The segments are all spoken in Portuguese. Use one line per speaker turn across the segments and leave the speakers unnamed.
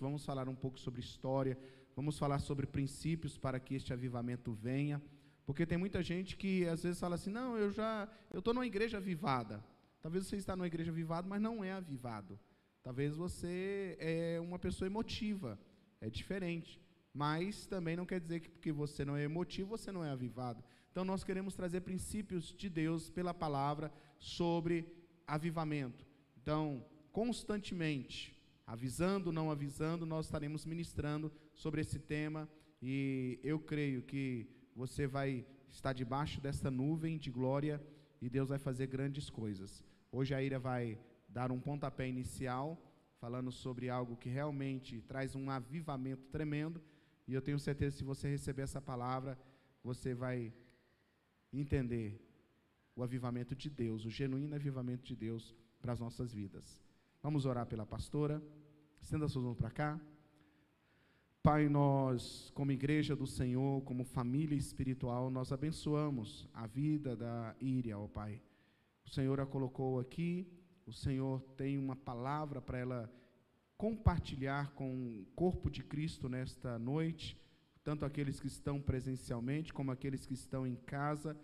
Vamos falar um pouco sobre história, vamos falar sobre princípios para que este avivamento venha. Porque tem muita gente que às vezes fala assim: não, eu já eu estou numa igreja avivada. Talvez você está numa igreja avivada, mas não é avivado. Talvez você é uma pessoa emotiva, é diferente. Mas também não quer dizer que porque você não é emotivo, você não é avivado. Então nós queremos trazer princípios de Deus pela palavra sobre avivamento. Então, constantemente, avisando, não avisando, nós estaremos ministrando sobre esse tema e eu creio que você vai estar debaixo desta nuvem de glória e Deus vai fazer grandes coisas. Hoje a Ira vai dar um pontapé inicial, falando sobre algo que realmente traz um avivamento tremendo, e eu tenho certeza que se você receber essa palavra, você vai entender o avivamento de Deus, o genuíno avivamento de Deus para as nossas vidas. Vamos orar pela pastora. Estenda suas mãos para cá. Pai, nós, como igreja do Senhor, como família espiritual, nós abençoamos a vida da Íria, ó Pai. O Senhor a colocou aqui, o Senhor tem uma palavra para ela compartilhar com o corpo de Cristo nesta noite, tanto aqueles que estão presencialmente, como aqueles que estão em casa,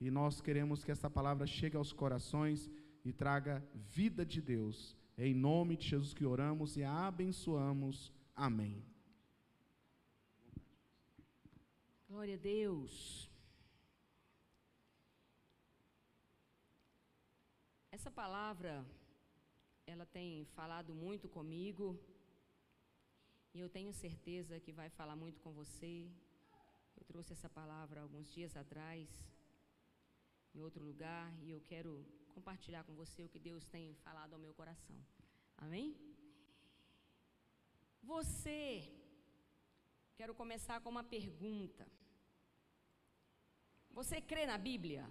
e nós queremos que essa palavra chegue aos corações e traga vida de Deus. É em nome de Jesus que oramos e abençoamos. Amém.
Glória a Deus. Essa palavra, ela tem falado muito comigo, e eu tenho certeza que vai falar muito com você. Eu trouxe essa palavra alguns dias atrás, em outro lugar, e eu quero compartilhar com você o que Deus tem falado ao meu coração. Amém? Você, quero começar com uma pergunta. Você crê na Bíblia?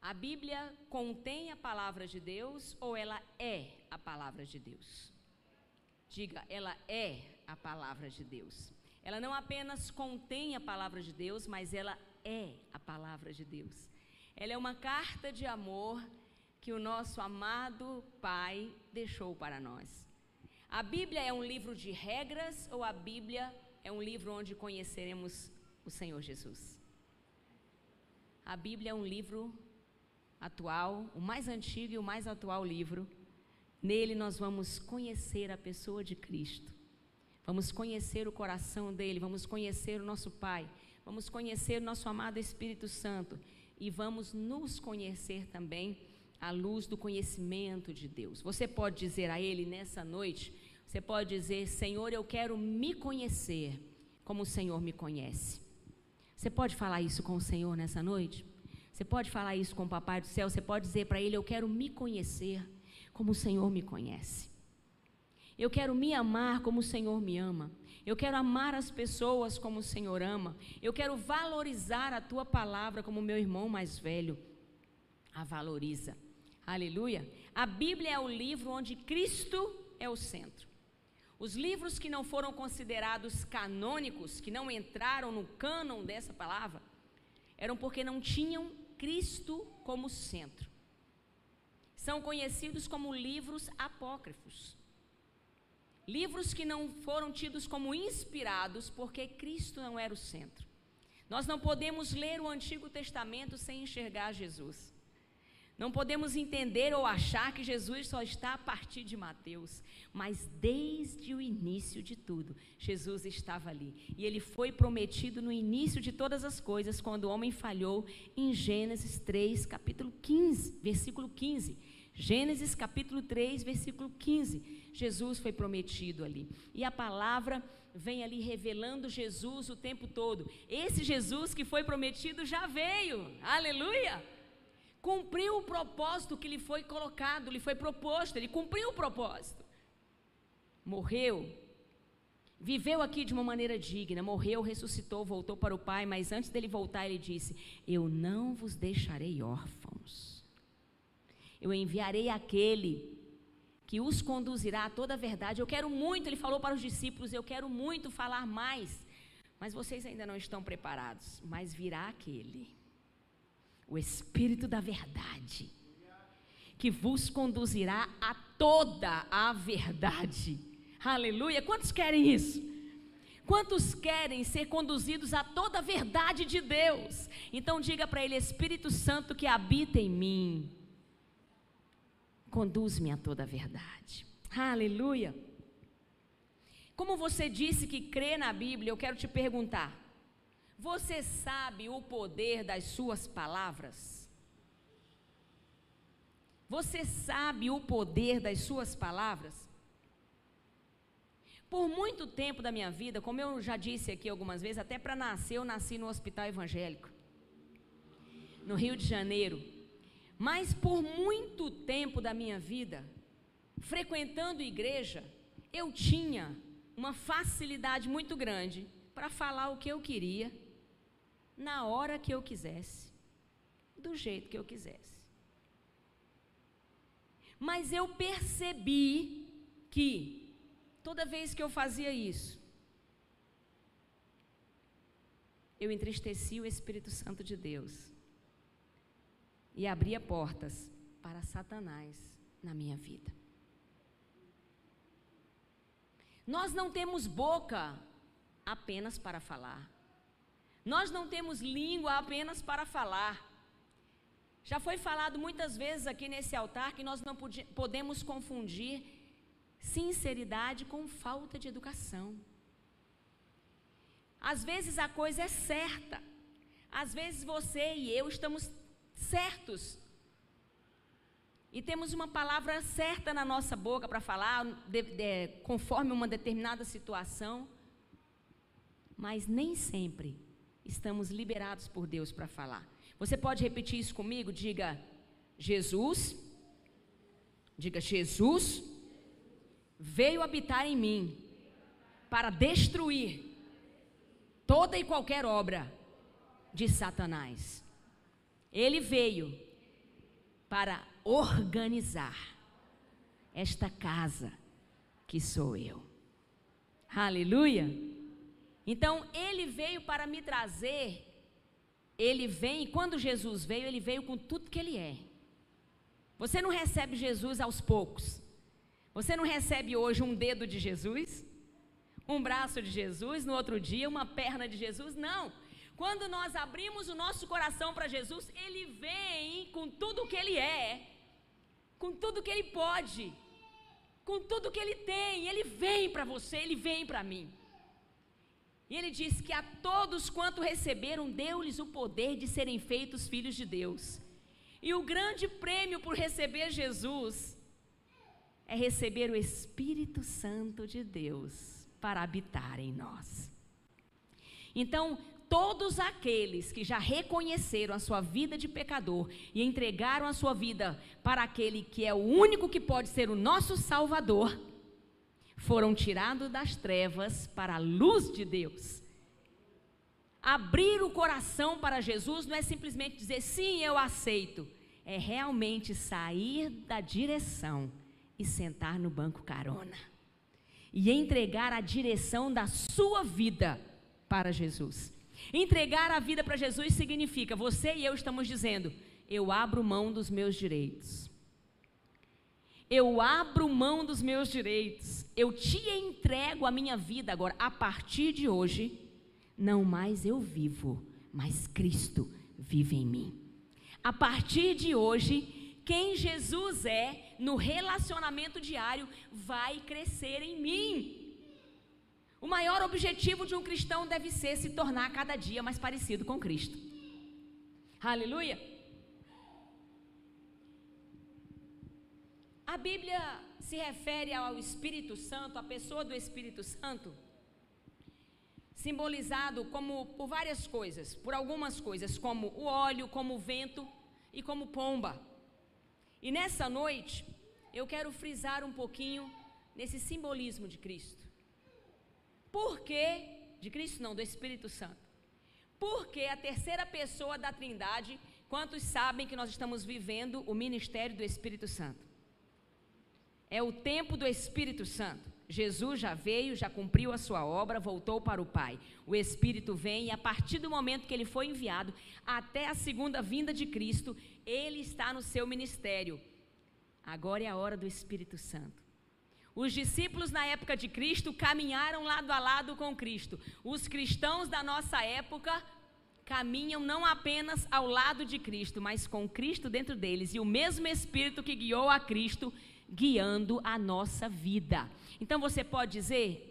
A Bíblia contém a palavra de Deus ou ela é a palavra de Deus? Diga, ela é a palavra de Deus. Ela não apenas contém a palavra de Deus, mas ela é a palavra de Deus. Ela é uma carta de amor que o nosso amado Pai deixou para nós. A Bíblia é um livro de regras ou a Bíblia é um livro onde conheceremos o Senhor Jesus. A Bíblia é um livro atual, o mais antigo e o mais atual livro. Nele nós vamos conhecer a pessoa de Cristo. Vamos conhecer o coração dele, vamos conhecer o nosso Pai, vamos conhecer o nosso amado Espírito Santo e vamos nos conhecer também à luz do conhecimento de Deus. Você pode dizer a ele nessa noite, você pode dizer: Senhor, eu quero me conhecer como o Senhor me conhece. Você pode falar isso com o Senhor nessa noite? Você pode falar isso com o Papai do céu? Você pode dizer para Ele: Eu quero me conhecer como o Senhor me conhece. Eu quero me amar como o Senhor me ama. Eu quero amar as pessoas como o Senhor ama. Eu quero valorizar a tua palavra como meu irmão mais velho a valoriza. Aleluia. A Bíblia é o livro onde Cristo é o centro. Os livros que não foram considerados canônicos, que não entraram no cânon dessa palavra, eram porque não tinham Cristo como centro. São conhecidos como livros apócrifos. Livros que não foram tidos como inspirados porque Cristo não era o centro. Nós não podemos ler o Antigo Testamento sem enxergar Jesus. Não podemos entender ou achar que Jesus só está a partir de Mateus, mas desde o início de tudo, Jesus estava ali. E ele foi prometido no início de todas as coisas, quando o homem falhou, em Gênesis 3, capítulo 15, versículo 15. Gênesis capítulo 3, versículo 15. Jesus foi prometido ali. E a palavra vem ali revelando Jesus o tempo todo. Esse Jesus que foi prometido já veio. Aleluia! Cumpriu o propósito que lhe foi colocado, lhe foi proposto, ele cumpriu o propósito. Morreu, viveu aqui de uma maneira digna, morreu, ressuscitou, voltou para o Pai, mas antes dele voltar, ele disse: Eu não vos deixarei órfãos eu enviarei aquele que os conduzirá a toda a verdade. Eu quero muito, ele falou para os discípulos, eu quero muito falar mais, mas vocês ainda não estão preparados. Mas virá aquele, o Espírito da Verdade, que vos conduzirá a toda a verdade. Aleluia. Quantos querem isso? Quantos querem ser conduzidos a toda a verdade de Deus? Então diga para ele, Espírito Santo que habita em mim, conduz-me a toda a verdade. Aleluia. Como você disse que crê na Bíblia, eu quero te perguntar: você sabe o poder das suas palavras? Você sabe o poder das suas palavras? Por muito tempo da minha vida, como eu já disse aqui algumas vezes, até para nascer, eu nasci no hospital evangélico, no Rio de Janeiro. Mas por muito tempo da minha vida, frequentando igreja, eu tinha uma facilidade muito grande para falar o que eu queria, na hora que eu quisesse, do jeito que eu quisesse. Mas eu percebi que Toda vez que eu fazia isso, eu entristecia o Espírito Santo de Deus e abria portas para Satanás na minha vida. Nós não temos boca apenas para falar. Nós não temos língua apenas para falar. Já foi falado muitas vezes aqui nesse altar que nós não podemos confundir sinceridade com falta de educação. Às vezes a coisa é certa, às vezes você e eu estamos certos. E temos uma palavra certa na nossa boca para falar, de, de, conforme uma determinada situação, mas nem sempre estamos liberados por Deus para falar. Você pode repetir isso comigo? Diga Jesus, diga Jesus veio habitar em mim para destruir toda e qualquer obra de Satanás. Ele veio para organizar esta casa que sou eu. Aleluia! Então, ele veio para me trazer, ele vem, quando Jesus veio, ele veio com tudo que ele é. Você não recebe Jesus aos poucos. Você não recebe hoje um dedo de Jesus? Um braço de Jesus, no outro dia uma perna de Jesus? Não. Quando nós abrimos o nosso coração para Jesus, ele vem com tudo o que ele é, com tudo que ele pode, com tudo que ele tem. Ele vem para você, ele vem para mim. E ele diz que a todos quanto receberam, deu-lhes o poder de serem feitos filhos de Deus. E o grande prêmio por receber Jesus é receber o Espírito Santo de Deus para habitar em nós. Então, todos aqueles que já reconheceram a sua vida de pecador e entregaram a sua vida para aquele que é o único que pode ser o nosso Salvador, foram tirados das trevas para a luz de Deus. Abrir o coração para Jesus não é simplesmente dizer sim, eu aceito, é realmente sair da direção e sentar no banco carona. E entregar a direção da sua vida para Jesus. Entregar a vida para Jesus significa, você e eu estamos dizendo, eu abro mão dos meus direitos. Eu abro mão dos meus direitos. Eu te entrego a minha vida agora. A partir de hoje, não mais eu vivo, mas Cristo vive em mim. A partir de hoje, quem Jesus é no relacionamento diário vai crescer em mim. O maior objetivo de um cristão deve ser se tornar cada dia mais parecido com Cristo. Aleluia. A Bíblia se refere ao Espírito Santo, a pessoa do Espírito Santo, simbolizado como por várias coisas, por algumas coisas, como o óleo, como o vento e como pomba. E nessa noite, eu quero frisar um pouquinho nesse simbolismo de Cristo. Por quê? De Cristo não, do Espírito Santo. Porque a terceira pessoa da Trindade, quantos sabem que nós estamos vivendo o ministério do Espírito Santo? É o tempo do Espírito Santo. Jesus já veio, já cumpriu a sua obra, voltou para o Pai. O Espírito vem e a partir do momento que ele foi enviado até a segunda vinda de Cristo, ele está no seu ministério, Agora é a hora do Espírito Santo. Os discípulos na época de Cristo caminharam lado a lado com Cristo. Os cristãos da nossa época caminham não apenas ao lado de Cristo, mas com Cristo dentro deles e o mesmo Espírito que guiou a Cristo guiando a nossa vida. Então você pode dizer: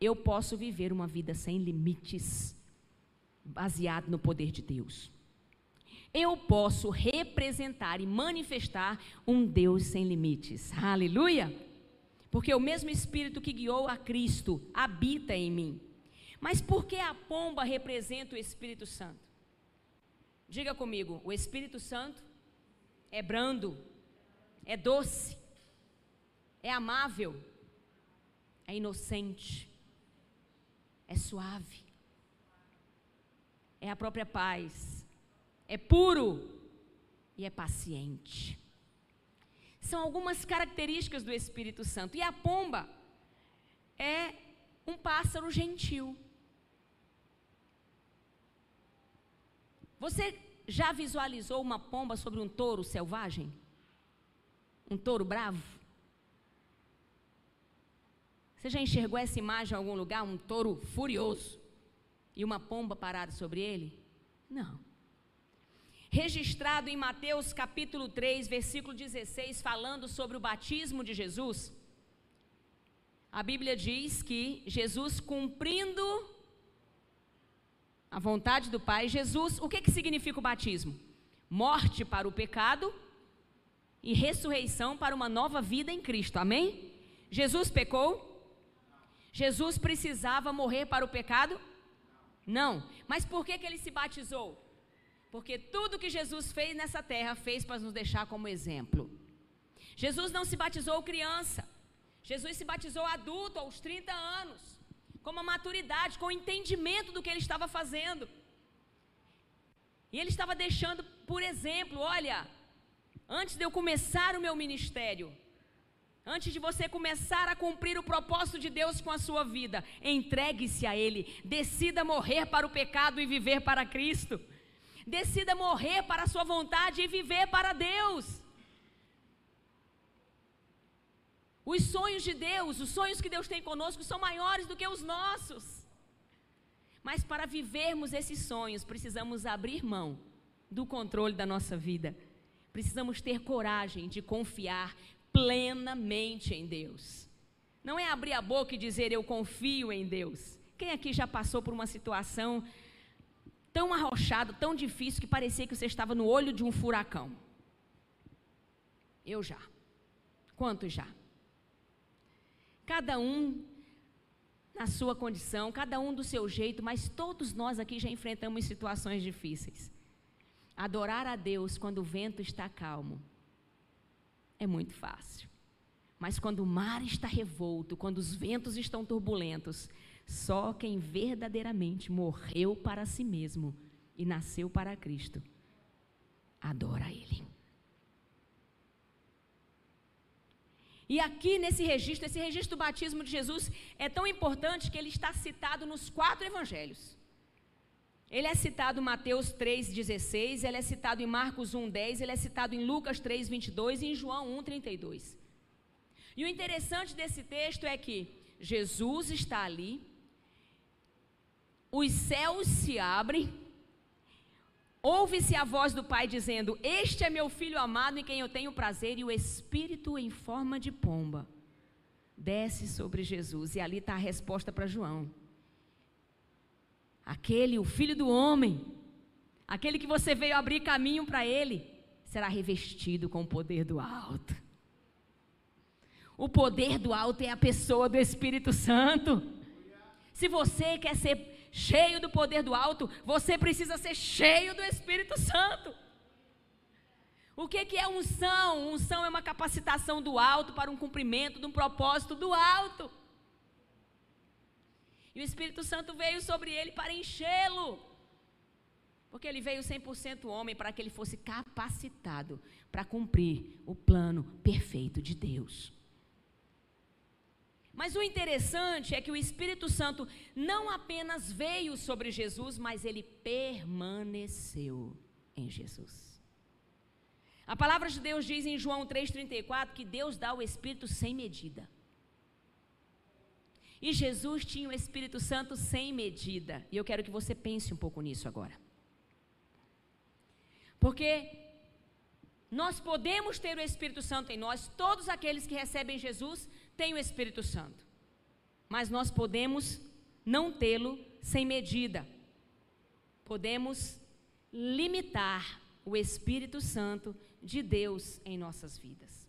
eu posso viver uma vida sem limites, baseado no poder de Deus. Eu posso representar e manifestar um Deus sem limites. Aleluia! Porque o mesmo Espírito que guiou a Cristo habita em mim. Mas por que a pomba representa o Espírito Santo? Diga comigo, o Espírito Santo é brando, é doce, é amável, é inocente, é suave, é a própria paz, é puro e é paciente. São algumas características do Espírito Santo. E a pomba é um pássaro gentil. Você já visualizou uma pomba sobre um touro selvagem? Um touro bravo? Você já enxergou essa imagem em algum lugar? Um touro furioso e uma pomba parada sobre ele? Não. Registrado em Mateus capítulo 3, versículo 16, falando sobre o batismo de Jesus, a Bíblia diz que Jesus cumprindo a vontade do Pai, Jesus, o que, que significa o batismo? Morte para o pecado e ressurreição para uma nova vida em Cristo, amém? Jesus pecou? Jesus precisava morrer para o pecado? Não. Mas por que, que ele se batizou? Porque tudo que Jesus fez nessa terra fez para nos deixar como exemplo. Jesus não se batizou criança. Jesus se batizou adulto aos 30 anos com uma maturidade, com o entendimento do que ele estava fazendo. E ele estava deixando, por exemplo, olha, antes de eu começar o meu ministério, antes de você começar a cumprir o propósito de Deus com a sua vida, entregue-se a Ele, decida morrer para o pecado e viver para Cristo, decida morrer para a sua vontade e viver para Deus. Os sonhos de Deus, os sonhos que Deus tem conosco são maiores do que os nossos. Mas para vivermos esses sonhos, precisamos abrir mão do controle da nossa vida. Precisamos ter coragem de confiar plenamente em Deus. Não é abrir a boca e dizer eu confio em Deus. Quem aqui já passou por uma situação tão arrochada, tão difícil que parecia que você estava no olho de um furacão? Eu já. Quantos já? cada um na sua condição, cada um do seu jeito, mas todos nós aqui já enfrentamos situações difíceis. Adorar a Deus quando o vento está calmo é muito fácil. Mas quando o mar está revolto, quando os ventos estão turbulentos, só quem verdadeiramente morreu para si mesmo e nasceu para Cristo adora Ele. E aqui nesse registro, esse registro do batismo de Jesus é tão importante que ele está citado nos quatro evangelhos. Ele é citado em Mateus 3,16, ele é citado em Marcos 1,10, ele é citado em Lucas 3,22 e em João 1,32. E o interessante desse texto é que Jesus está ali, os céus se abrem, Ouve-se a voz do Pai dizendo: Este é meu filho amado em quem eu tenho prazer, e o Espírito em forma de pomba desce sobre Jesus. E ali está a resposta para João. Aquele, o filho do homem, aquele que você veio abrir caminho para ele, será revestido com o poder do alto. O poder do alto é a pessoa do Espírito Santo. Se você quer ser cheio do poder do alto, você precisa ser cheio do Espírito Santo. O que, que é unção? Unção é uma capacitação do alto para um cumprimento de um propósito do alto. E o Espírito Santo veio sobre ele para enchê-lo. Porque ele veio 100% homem para que ele fosse capacitado para cumprir o plano perfeito de Deus. Mas o interessante é que o Espírito Santo não apenas veio sobre Jesus, mas ele permaneceu em Jesus. A palavra de Deus diz em João 3,34 que Deus dá o Espírito sem medida. E Jesus tinha o Espírito Santo sem medida. E eu quero que você pense um pouco nisso agora. Porque nós podemos ter o Espírito Santo em nós, todos aqueles que recebem Jesus têm o Espírito Santo. Mas nós podemos não tê-lo sem medida. Podemos limitar o Espírito Santo de Deus em nossas vidas.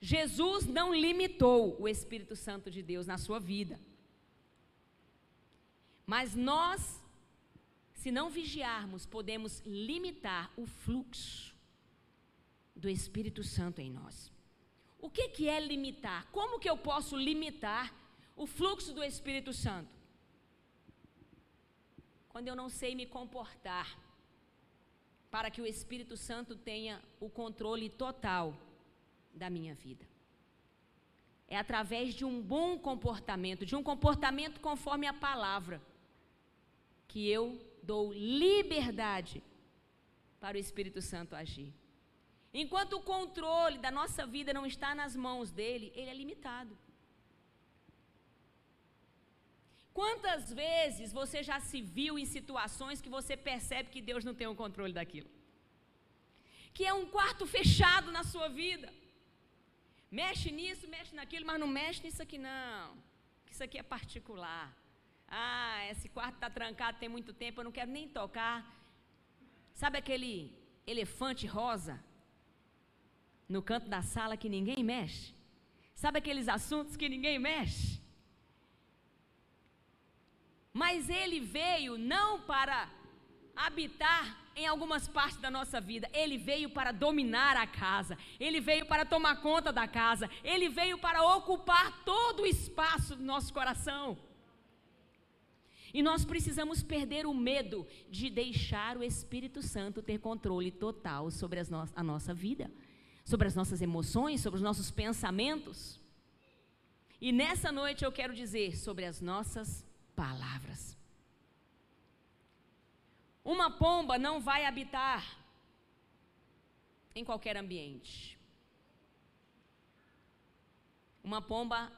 Jesus não limitou o Espírito Santo de Deus na sua vida. Mas nós, se não vigiarmos, podemos limitar o fluxo do Espírito Santo em nós. O que, que é limitar? Como que eu posso limitar o fluxo do Espírito Santo? Quando eu não sei me comportar para que o Espírito Santo tenha o controle total da minha vida. É através de um bom comportamento, de um comportamento conforme a palavra, que eu dou liberdade para o Espírito Santo agir. Enquanto o controle da nossa vida não está nas mãos dele, ele é limitado. Quantas vezes você já se viu em situações que você percebe que Deus não tem o controle daquilo? Que é um quarto fechado na sua vida. Mexe nisso, mexe naquilo, mas não mexe nisso aqui não. Isso aqui é particular. Ah, esse quarto está trancado tem muito tempo, eu não quero nem tocar. Sabe aquele elefante rosa no canto da sala que ninguém mexe? Sabe aqueles assuntos que ninguém mexe? Mas ele veio não para habitar em algumas partes da nossa vida. Ele veio para dominar a casa, ele veio para tomar conta da casa, ele veio para ocupar todo o espaço do nosso coração. E nós precisamos perder o medo de deixar o Espírito Santo ter controle total sobre no a nossa vida, sobre as nossas emoções, sobre os nossos pensamentos. E nessa noite eu quero dizer sobre as nossas palavras. Uma pomba não vai habitar em qualquer ambiente. Uma pomba,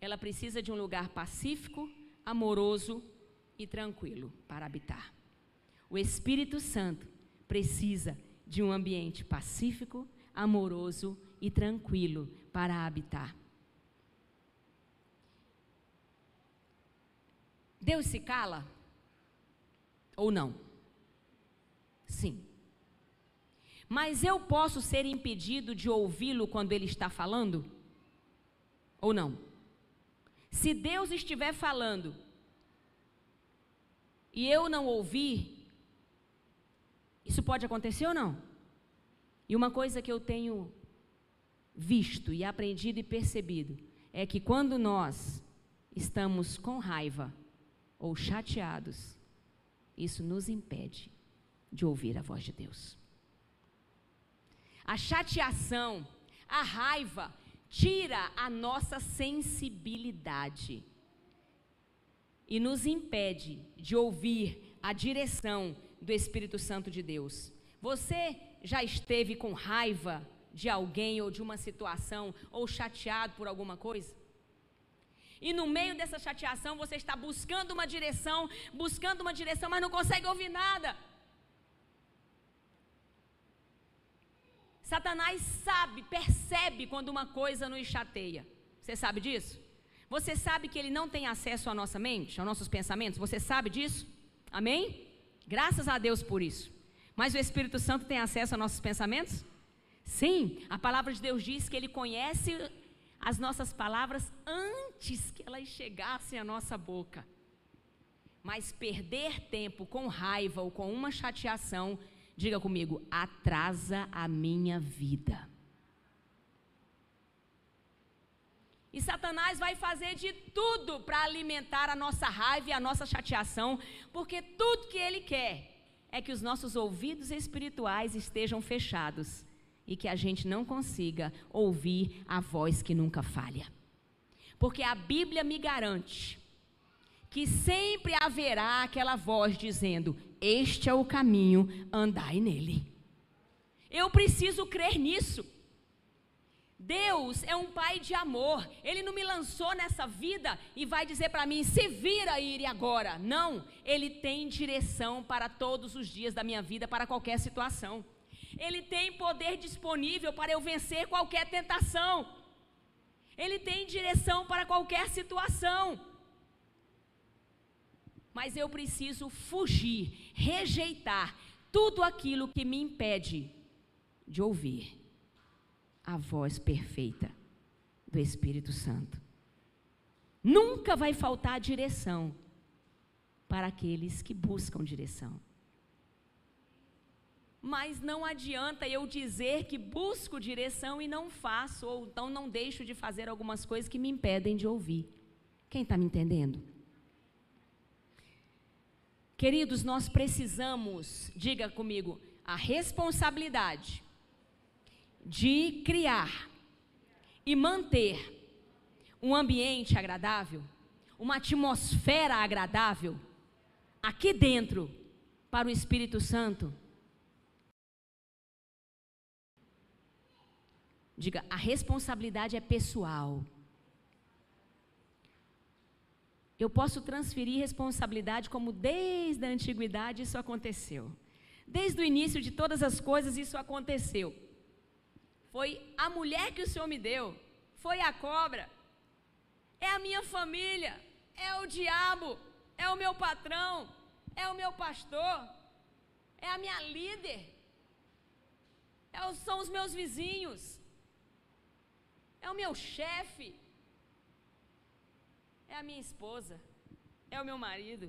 ela precisa de um lugar pacífico, amoroso e tranquilo para habitar. O Espírito Santo precisa de um ambiente pacífico, amoroso e tranquilo para habitar. Deus se cala ou não? Sim. Mas eu posso ser impedido de ouvi-lo quando ele está falando? Ou não? Se Deus estiver falando e eu não ouvir, isso pode acontecer ou não? E uma coisa que eu tenho visto e aprendido e percebido é que quando nós estamos com raiva ou chateados, isso nos impede de ouvir a voz de Deus. A chateação, a raiva, tira a nossa sensibilidade e nos impede de ouvir a direção do Espírito Santo de Deus. Você já esteve com raiva de alguém ou de uma situação ou chateado por alguma coisa? E no meio dessa chateação você está buscando uma direção, buscando uma direção, mas não consegue ouvir nada. Satanás sabe, percebe quando uma coisa nos chateia. Você sabe disso? Você sabe que ele não tem acesso à nossa mente, aos nossos pensamentos? Você sabe disso? Amém? Graças a Deus por isso. Mas o Espírito Santo tem acesso aos nossos pensamentos? Sim, a palavra de Deus diz que ele conhece as nossas palavras antes que elas chegassem à nossa boca. Mas perder tempo com raiva ou com uma chateação Diga comigo, atrasa a minha vida. E Satanás vai fazer de tudo para alimentar a nossa raiva e a nossa chateação, porque tudo que ele quer é que os nossos ouvidos espirituais estejam fechados e que a gente não consiga ouvir a voz que nunca falha. Porque a Bíblia me garante que sempre haverá aquela voz dizendo: este é o caminho, andai nele. Eu preciso crer nisso. Deus é um pai de amor. Ele não me lançou nessa vida e vai dizer para mim: se vira ir agora. Não, ele tem direção para todos os dias da minha vida, para qualquer situação. Ele tem poder disponível para eu vencer qualquer tentação. Ele tem direção para qualquer situação. Mas eu preciso fugir, rejeitar tudo aquilo que me impede de ouvir a voz perfeita do Espírito Santo. Nunca vai faltar direção para aqueles que buscam direção. Mas não adianta eu dizer que busco direção e não faço, ou então não deixo de fazer algumas coisas que me impedem de ouvir. Quem está me entendendo? Queridos, nós precisamos, diga comigo, a responsabilidade de criar e manter um ambiente agradável, uma atmosfera agradável aqui dentro para o Espírito Santo. Diga, a responsabilidade é pessoal. Eu posso transferir responsabilidade como desde a antiguidade isso aconteceu. Desde o início de todas as coisas isso aconteceu. Foi a mulher que o Senhor me deu. Foi a cobra. É a minha família. É o diabo. É o meu patrão. É o meu pastor. É a minha líder. É são os meus vizinhos. É o meu chefe. É a minha esposa. É o meu marido.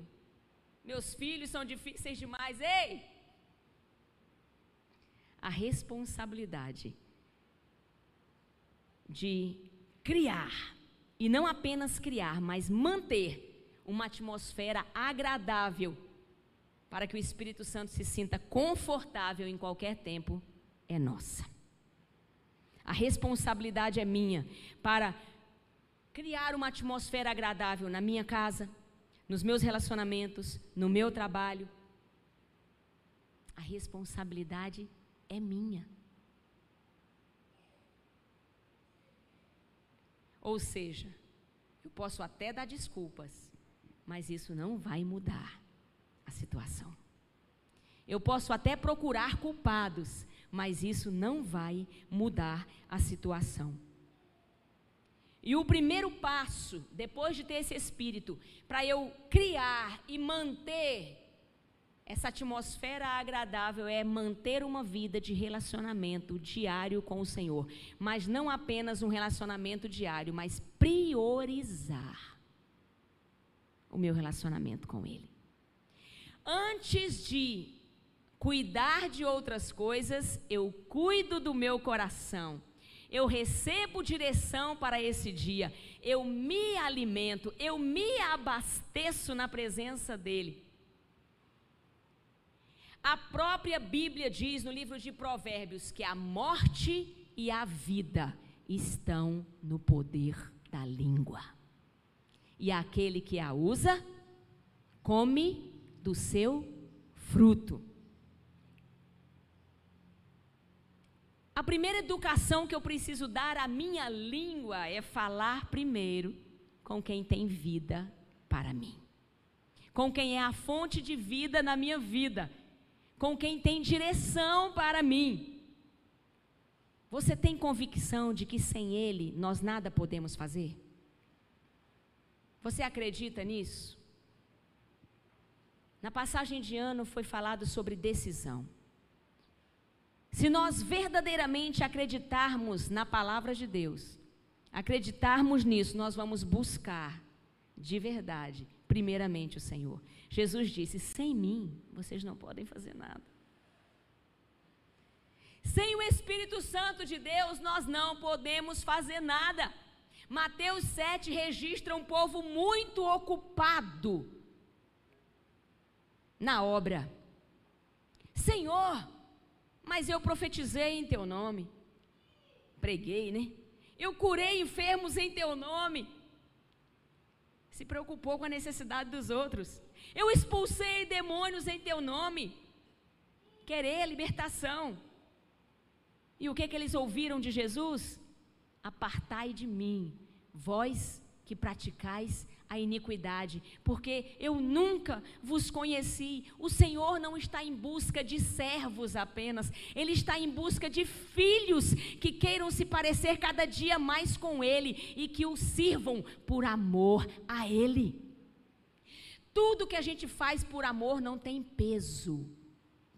Meus filhos são difíceis demais. Ei! A responsabilidade de criar, e não apenas criar, mas manter uma atmosfera agradável para que o Espírito Santo se sinta confortável em qualquer tempo, é nossa. A responsabilidade é minha para criar uma atmosfera agradável na minha casa, nos meus relacionamentos, no meu trabalho. A responsabilidade é minha. Ou seja, eu posso até dar desculpas, mas isso não vai mudar a situação. Eu posso até procurar culpados, mas isso não vai mudar a situação. E o primeiro passo, depois de ter esse espírito, para eu criar e manter essa atmosfera agradável é manter uma vida de relacionamento diário com o Senhor. Mas não apenas um relacionamento diário, mas priorizar o meu relacionamento com Ele. Antes de cuidar de outras coisas, eu cuido do meu coração. Eu recebo direção para esse dia. Eu me alimento, eu me abasteço na presença dEle. A própria Bíblia diz no livro de Provérbios que a morte e a vida estão no poder da língua. E aquele que a usa, come do seu fruto. A primeira educação que eu preciso dar à minha língua é falar primeiro com quem tem vida para mim, com quem é a fonte de vida na minha vida com quem tem direção para mim. Você tem convicção de que sem Ele nós nada podemos fazer? Você acredita nisso? Na passagem de ano foi falado sobre decisão. Se nós verdadeiramente acreditarmos na palavra de Deus, acreditarmos nisso, nós vamos buscar de verdade, primeiramente o Senhor. Jesus disse: sem mim vocês não podem fazer nada. Sem o Espírito Santo de Deus, nós não podemos fazer nada. Mateus 7 registra um povo muito ocupado na obra. Senhor, mas eu profetizei em teu nome. Preguei, né? Eu curei enfermos em teu nome. Se preocupou com a necessidade dos outros. Eu expulsei demônios em teu nome. Querer libertação. E o que, que eles ouviram de Jesus? Apartai de mim, vós que praticais a iniquidade, porque eu nunca vos conheci. O Senhor não está em busca de servos apenas, Ele está em busca de filhos que queiram se parecer cada dia mais com Ele e que o sirvam por amor a Ele. Tudo que a gente faz por amor não tem peso,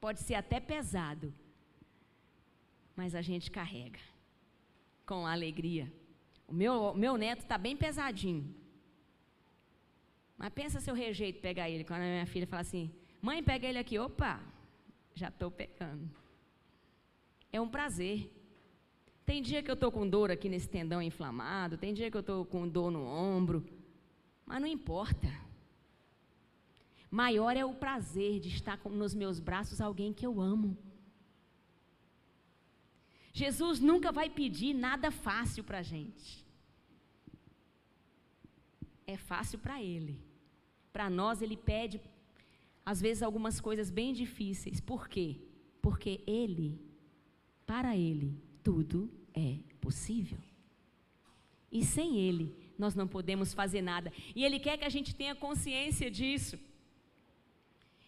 pode ser até pesado, mas a gente carrega com alegria. O meu, meu neto está bem pesadinho. Mas pensa se eu rejeito pegar ele. Quando a minha filha fala assim, mãe, pega ele aqui. Opa, já estou pegando. É um prazer. Tem dia que eu estou com dor aqui nesse tendão inflamado, tem dia que eu estou com dor no ombro, mas não importa. Maior é o prazer de estar nos meus braços alguém que eu amo. Jesus nunca vai pedir nada fácil para a gente. É fácil para Ele. Para nós, Ele pede, às vezes, algumas coisas bem difíceis. Por quê? Porque Ele, para Ele, tudo é possível. E sem Ele, nós não podemos fazer nada. E Ele quer que a gente tenha consciência disso.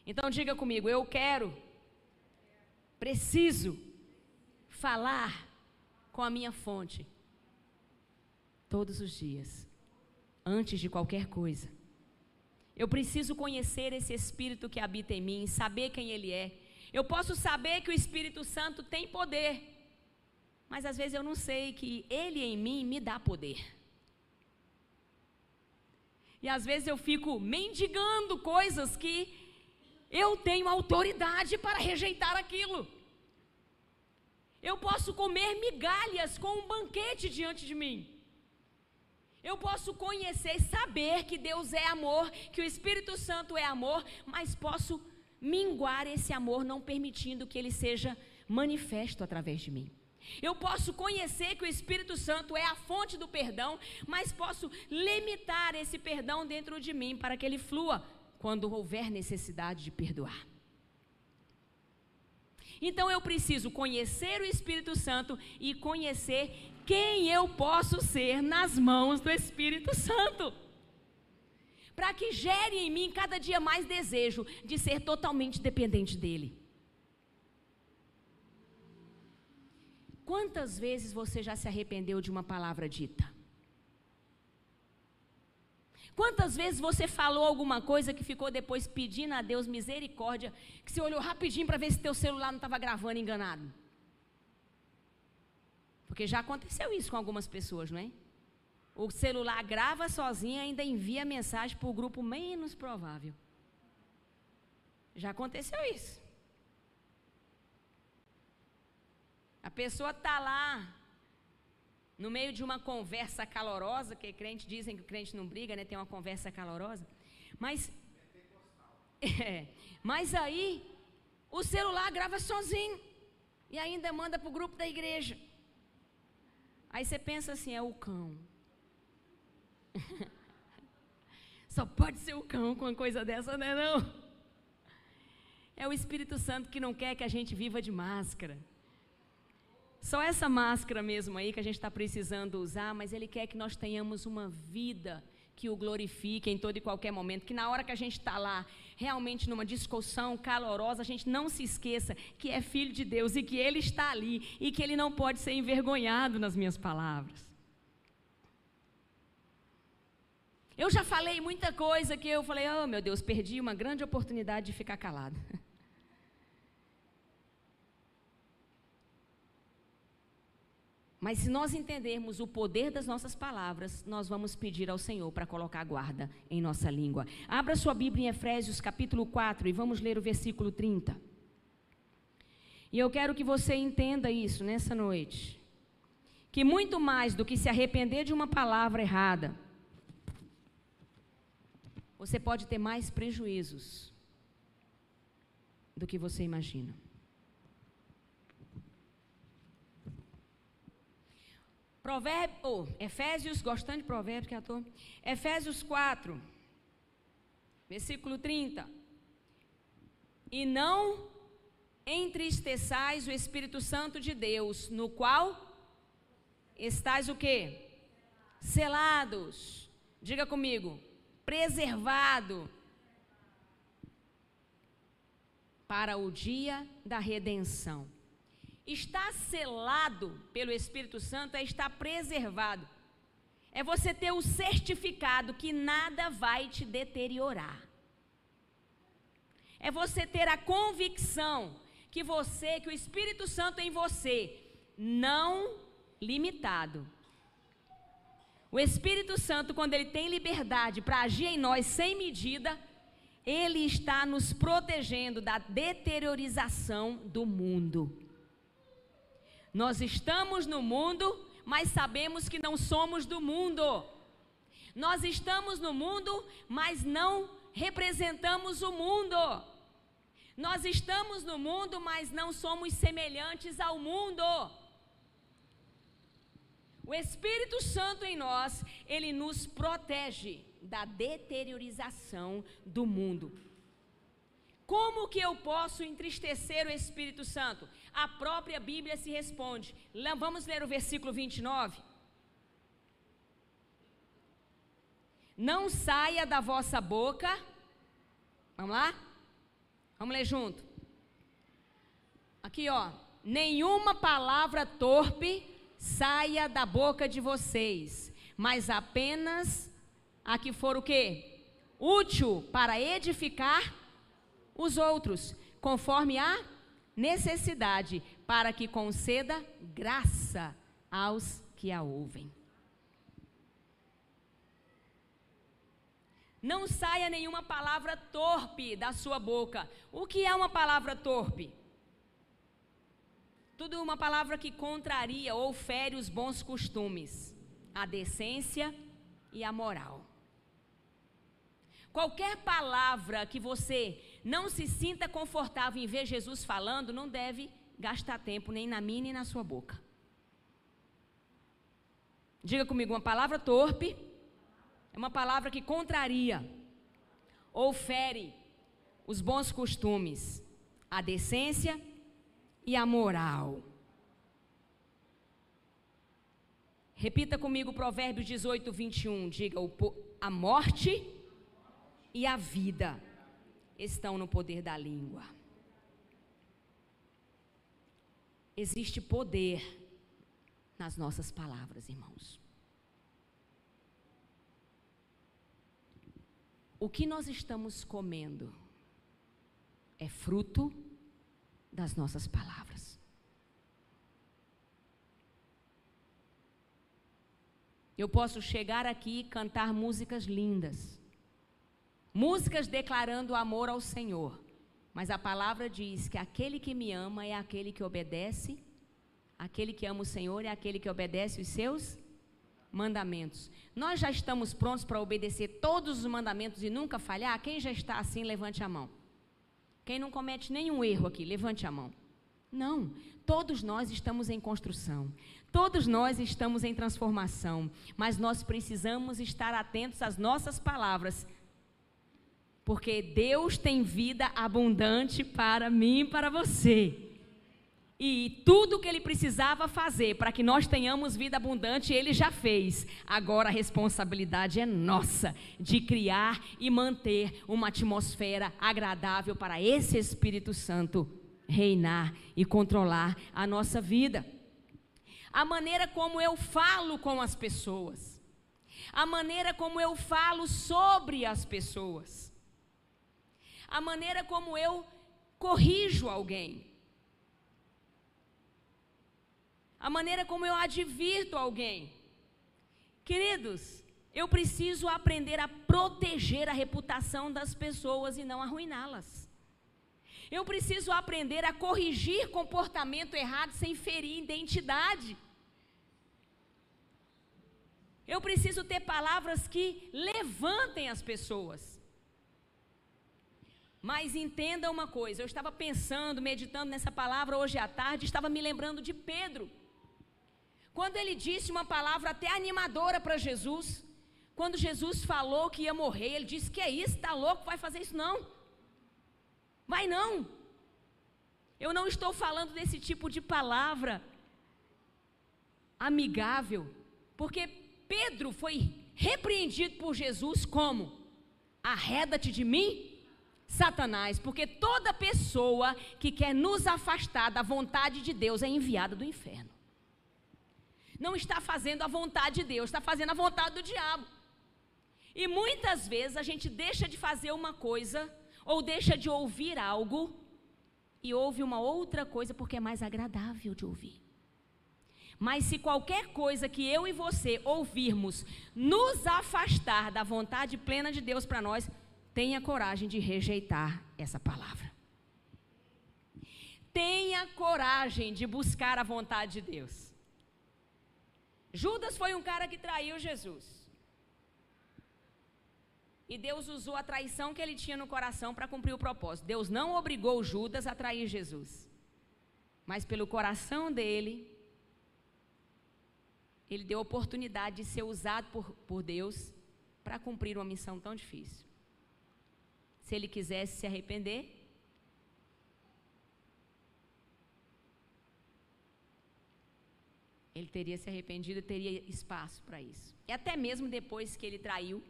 Então, diga comigo: eu quero, preciso falar com a minha fonte todos os dias, antes de qualquer coisa. Eu preciso conhecer esse Espírito que habita em mim, saber quem Ele é. Eu posso saber que o Espírito Santo tem poder, mas às vezes eu não sei que Ele em mim me dá poder. E às vezes eu fico mendigando coisas que eu tenho autoridade para rejeitar aquilo. Eu posso comer migalhas com um banquete diante de mim. Eu posso conhecer, saber que Deus é amor, que o Espírito Santo é amor, mas posso minguar esse amor não permitindo que ele seja manifesto através de mim. Eu posso conhecer que o Espírito Santo é a fonte do perdão, mas posso limitar esse perdão dentro de mim para que ele flua quando houver necessidade de perdoar. Então eu preciso conhecer o Espírito Santo e conhecer quem eu posso ser nas mãos do Espírito Santo. Para que gere em mim cada dia mais desejo de ser totalmente dependente dEle. Quantas vezes você já se arrependeu de uma palavra dita? Quantas vezes você falou alguma coisa que ficou depois pedindo a Deus misericórdia, que você olhou rapidinho para ver se teu celular não estava gravando enganado? Porque já aconteceu isso com algumas pessoas, não é? O celular grava sozinho e ainda envia mensagem para o grupo menos provável. Já aconteceu isso. A pessoa está lá, no meio de uma conversa calorosa, que crente dizem que o crente não briga, né? Tem uma conversa calorosa. Mas. É, mas aí, o celular grava sozinho. E ainda manda para o grupo da igreja. Aí você pensa assim, é o cão. Só pode ser o cão com uma coisa dessa, não é não? É o Espírito Santo que não quer que a gente viva de máscara. Só essa máscara mesmo aí que a gente está precisando usar, mas Ele quer que nós tenhamos uma vida que o glorifique em todo e qualquer momento, que na hora que a gente está lá, realmente numa discussão calorosa, a gente não se esqueça que é filho de Deus e que Ele está ali e que Ele não pode ser envergonhado nas minhas palavras. Eu já falei muita coisa que eu falei, oh meu Deus, perdi uma grande oportunidade de ficar calado. Mas se nós entendermos o poder das nossas palavras, nós vamos pedir ao Senhor para colocar guarda em nossa língua. Abra sua Bíblia em Efésios capítulo 4 e vamos ler o versículo 30. E eu quero que você entenda isso nessa noite. Que muito mais do que se arrepender de uma palavra errada, você pode ter mais prejuízos do que você imagina. Provérbio, oh, Efésios, gostando de provérbios que estou. Efésios 4, versículo 30. E não entristeçais o Espírito Santo de Deus, no qual estáis o quê? Selados. Diga comigo, preservado para o dia da redenção. Estar selado pelo Espírito Santo é estar preservado. É você ter o certificado que nada vai te deteriorar. É você ter a convicção que você, que o Espírito Santo em você, não limitado. O Espírito Santo, quando ele tem liberdade para agir em nós sem medida, ele está nos protegendo da deteriorização do mundo. Nós estamos no mundo, mas sabemos que não somos do mundo. Nós estamos no mundo, mas não representamos o mundo. Nós estamos no mundo, mas não somos semelhantes ao mundo. O Espírito Santo em nós, ele nos protege da deteriorização do mundo. Como que eu posso entristecer o Espírito Santo? A própria Bíblia se responde. Vamos ler o versículo 29. Não saia da vossa boca. Vamos lá? Vamos ler junto. Aqui, ó. Nenhuma palavra torpe saia da boca de vocês, mas apenas a que for o quê? Útil para edificar os outros, conforme a necessidade, para que conceda graça aos que a ouvem. Não saia nenhuma palavra torpe da sua boca. O que é uma palavra torpe? Tudo uma palavra que contraria ou fere os bons costumes, a decência e a moral. Qualquer palavra que você não se sinta confortável em ver Jesus falando, não deve gastar tempo nem na minha nem na sua boca. Diga comigo, uma palavra torpe é uma palavra que contraria ou fere os bons costumes, a decência e a moral. Repita comigo Provérbios 18, 21. Diga: a morte e a vida estão no poder da língua. Existe poder nas nossas palavras, irmãos. O que nós estamos comendo é fruto das nossas palavras. Eu posso chegar aqui e cantar músicas lindas músicas declarando amor ao Senhor. Mas a palavra diz que aquele que me ama é aquele que obedece, aquele que ama o Senhor é aquele que obedece os seus mandamentos. Nós já estamos prontos para obedecer todos os mandamentos e nunca falhar? Quem já está assim, levante a mão. Quem não comete nenhum erro aqui, levante a mão. Não, todos nós estamos em construção, todos nós estamos em transformação, mas nós precisamos estar atentos às nossas palavras, porque Deus tem vida abundante para mim e para você. E tudo que ele precisava fazer para que nós tenhamos vida abundante, ele já fez. Agora a responsabilidade é nossa de criar e manter uma atmosfera agradável para esse Espírito Santo reinar e controlar a nossa vida. A maneira como eu falo com as pessoas, a maneira como eu falo sobre as pessoas a maneira como eu corrijo alguém, a maneira como eu advirto alguém. Queridos, eu preciso aprender a proteger a reputação das pessoas e não arruiná-las. Eu preciso aprender a corrigir comportamento errado sem ferir identidade. Eu preciso ter palavras que levantem as pessoas. Mas entenda uma coisa, eu estava pensando, meditando nessa palavra hoje à tarde, estava me lembrando de Pedro. Quando ele disse uma palavra até animadora para Jesus, quando Jesus falou que ia morrer, ele disse: Que é isso? Está louco? Vai fazer isso? Não. Vai não. Eu não estou falando desse tipo de palavra amigável, porque Pedro foi repreendido por Jesus como? Arreda-te de mim, Satanás, porque toda pessoa que quer nos afastar da vontade de Deus é enviada do inferno. Não está fazendo a vontade de Deus, está fazendo a vontade do diabo. E muitas vezes a gente deixa de fazer uma coisa, ou deixa de ouvir algo, e ouve uma outra coisa porque é mais agradável de ouvir. Mas se qualquer coisa que eu e você ouvirmos nos afastar da vontade plena de Deus para nós, tenha coragem de rejeitar essa palavra. Tenha coragem de buscar a vontade de Deus. Judas foi um cara que traiu Jesus. E Deus usou a traição que ele tinha no coração para cumprir o propósito. Deus não obrigou Judas a trair Jesus. Mas pelo coração dele, ele deu oportunidade de ser usado por, por Deus para cumprir uma missão tão difícil. Se ele quisesse se arrepender, ele teria se arrependido e teria espaço para isso. E até mesmo depois que ele traiu,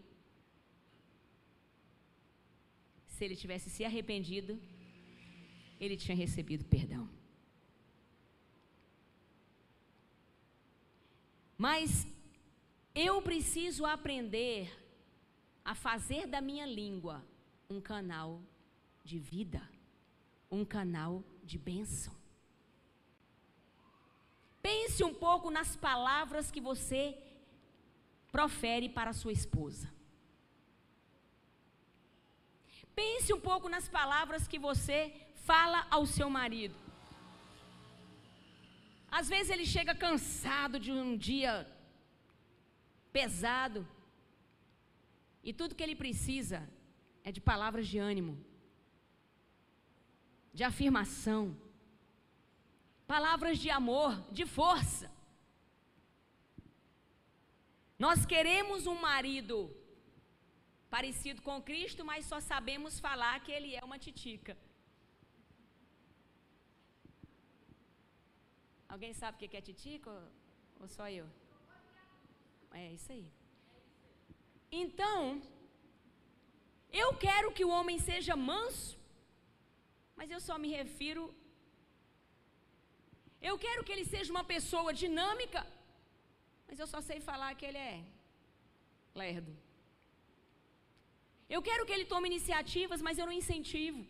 se ele tivesse se arrependido, ele tinha recebido perdão. Mas eu preciso aprender a fazer da minha língua um canal de vida, um canal de bênção. Pense um pouco nas palavras que você profere para sua esposa. Pense um pouco nas palavras que você fala ao seu marido. Às vezes ele chega cansado de um dia pesado. E tudo que ele precisa é de palavras de ânimo, de afirmação, palavras de amor, de força. Nós queremos um marido parecido com Cristo, mas só sabemos falar que ele é uma titica. Alguém sabe o que é titico ou só eu? É isso aí. Então, eu quero que o homem seja manso, mas eu só me refiro. Eu quero que ele seja uma pessoa dinâmica, mas eu só sei falar que ele é lerdo. Eu quero que ele tome iniciativas, mas eu não incentivo.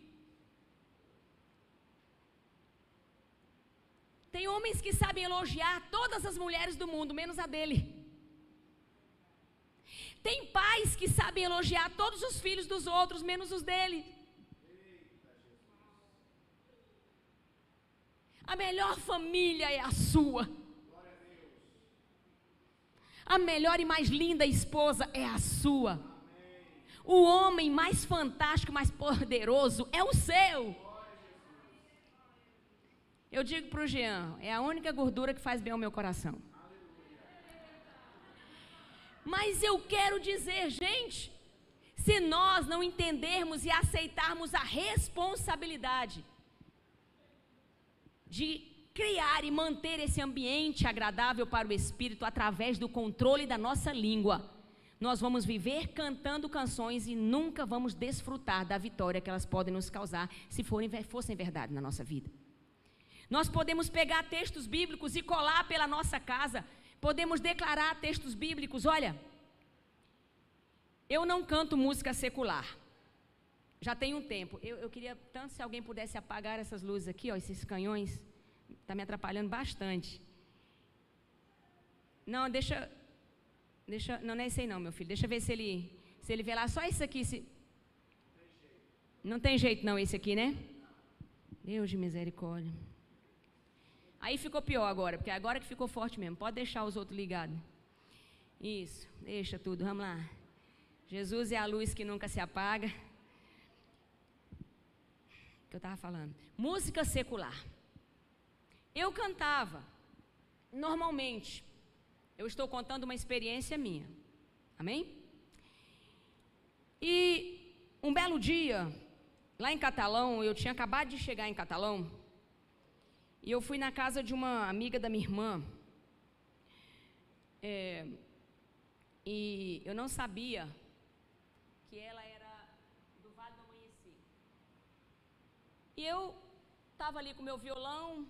Tem homens que sabem elogiar todas as mulheres do mundo, menos a dele. Tem pais que sabem elogiar todos os filhos dos outros, menos os dele. A melhor família é a sua. A melhor e mais linda esposa é a sua. O homem mais fantástico, mais poderoso é o seu. Eu digo para o Jean, é a única gordura que faz bem ao meu coração. Mas eu quero dizer, gente, se nós não entendermos e aceitarmos a responsabilidade de criar e manter esse ambiente agradável para o espírito através do controle da nossa língua, nós vamos viver cantando canções e nunca vamos desfrutar da vitória que elas podem nos causar se forem, fossem verdade na nossa vida. Nós podemos pegar textos bíblicos e colar pela nossa casa. Podemos declarar textos bíblicos. Olha, eu não canto música secular. Já tem um tempo. Eu, eu queria tanto se alguém pudesse apagar essas luzes aqui, ó, esses canhões. Está me atrapalhando bastante. Não, deixa. deixa não, não é esse aí não, meu filho. Deixa eu ver se ele, se ele vê lá. Só esse aqui. Se... Não tem jeito não esse aqui, né? Deus de misericórdia. Aí ficou pior agora, porque agora que ficou forte mesmo. Pode deixar os outros ligados. Isso, deixa tudo, vamos lá. Jesus é a luz que nunca se apaga. O que eu estava falando? Música secular. Eu cantava, normalmente. Eu estou contando uma experiência minha. Amém? E um belo dia, lá em Catalão, eu tinha acabado de chegar em Catalão, E eu fui na casa de uma amiga da minha irmã. É, e eu não sabia que ela era do Vale do Amanhecer. E eu estava ali com meu violão.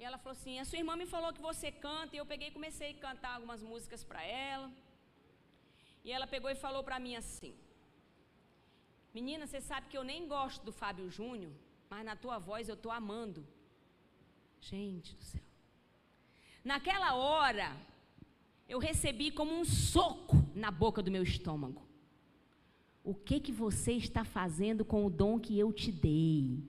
E ela falou assim: A sua irmã me falou que você canta. E eu peguei e comecei a cantar algumas músicas para ela. E ela pegou e falou para mim assim: Menina, você sabe que eu nem gosto do Fábio Júnior, mas na tua voz eu estou amando. Gente do céu. Naquela hora, eu recebi como um soco na boca do meu estômago. O que que você está fazendo com o dom que eu te dei?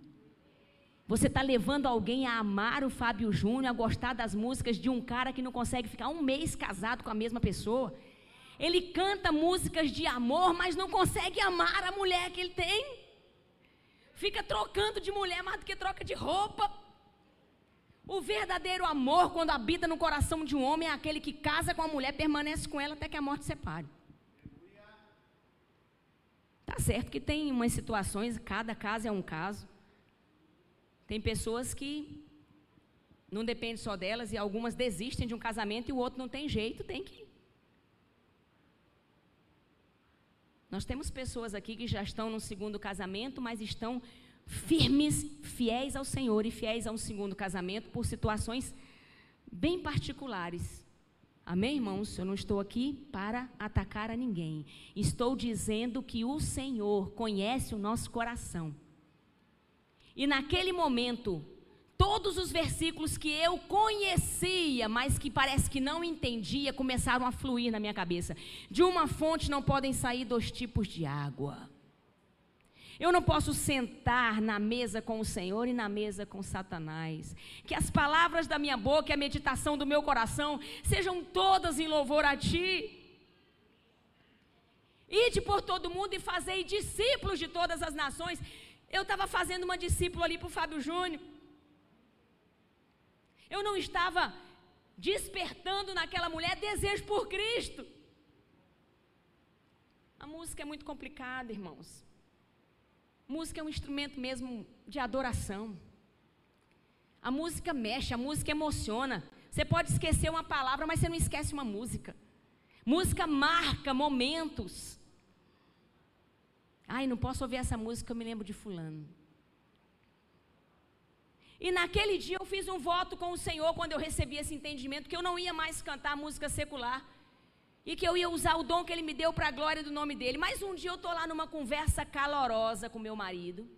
Você está levando alguém a amar o Fábio Júnior, a gostar das músicas de um cara que não consegue ficar um mês casado com a mesma pessoa? Ele canta músicas de amor, mas não consegue amar a mulher que ele tem. Fica trocando de mulher mais do que troca de roupa. O verdadeiro amor, quando habita no coração de um homem, é aquele que casa com a mulher, permanece com ela até que a morte separe. Tá certo que tem umas situações, cada caso é um caso. Tem pessoas que não depende só delas e algumas desistem de um casamento e o outro não tem jeito, tem que Nós temos pessoas aqui que já estão no segundo casamento, mas estão firmes, fiéis ao Senhor e fiéis a um segundo casamento por situações bem particulares. Amém, irmãos? Eu não estou aqui para atacar a ninguém. Estou dizendo que o Senhor conhece o nosso coração. E naquele momento, todos os versículos que eu conhecia, mas que parece que não entendia, começaram a fluir na minha cabeça. De uma fonte não podem sair dois tipos de água. Eu não posso sentar na mesa com o Senhor e na mesa com Satanás. Que as palavras da minha boca e a meditação do meu coração sejam todas em louvor a Ti. Ide por todo mundo e fazei discípulos de todas as nações. Eu estava fazendo uma discípula ali para o Fábio Júnior. Eu não estava despertando naquela mulher desejo por Cristo. A música é muito complicada, irmãos. Música é um instrumento mesmo de adoração. A música mexe, a música emociona. Você pode esquecer uma palavra, mas você não esquece uma música. Música marca momentos. Ai, não posso ouvir essa música, eu me lembro de fulano. E naquele dia eu fiz um voto com o Senhor quando eu recebi esse entendimento que eu não ia mais cantar música secular. E que eu ia usar o dom que ele me deu para a glória do nome dele. Mas um dia eu estou lá numa conversa calorosa com meu marido.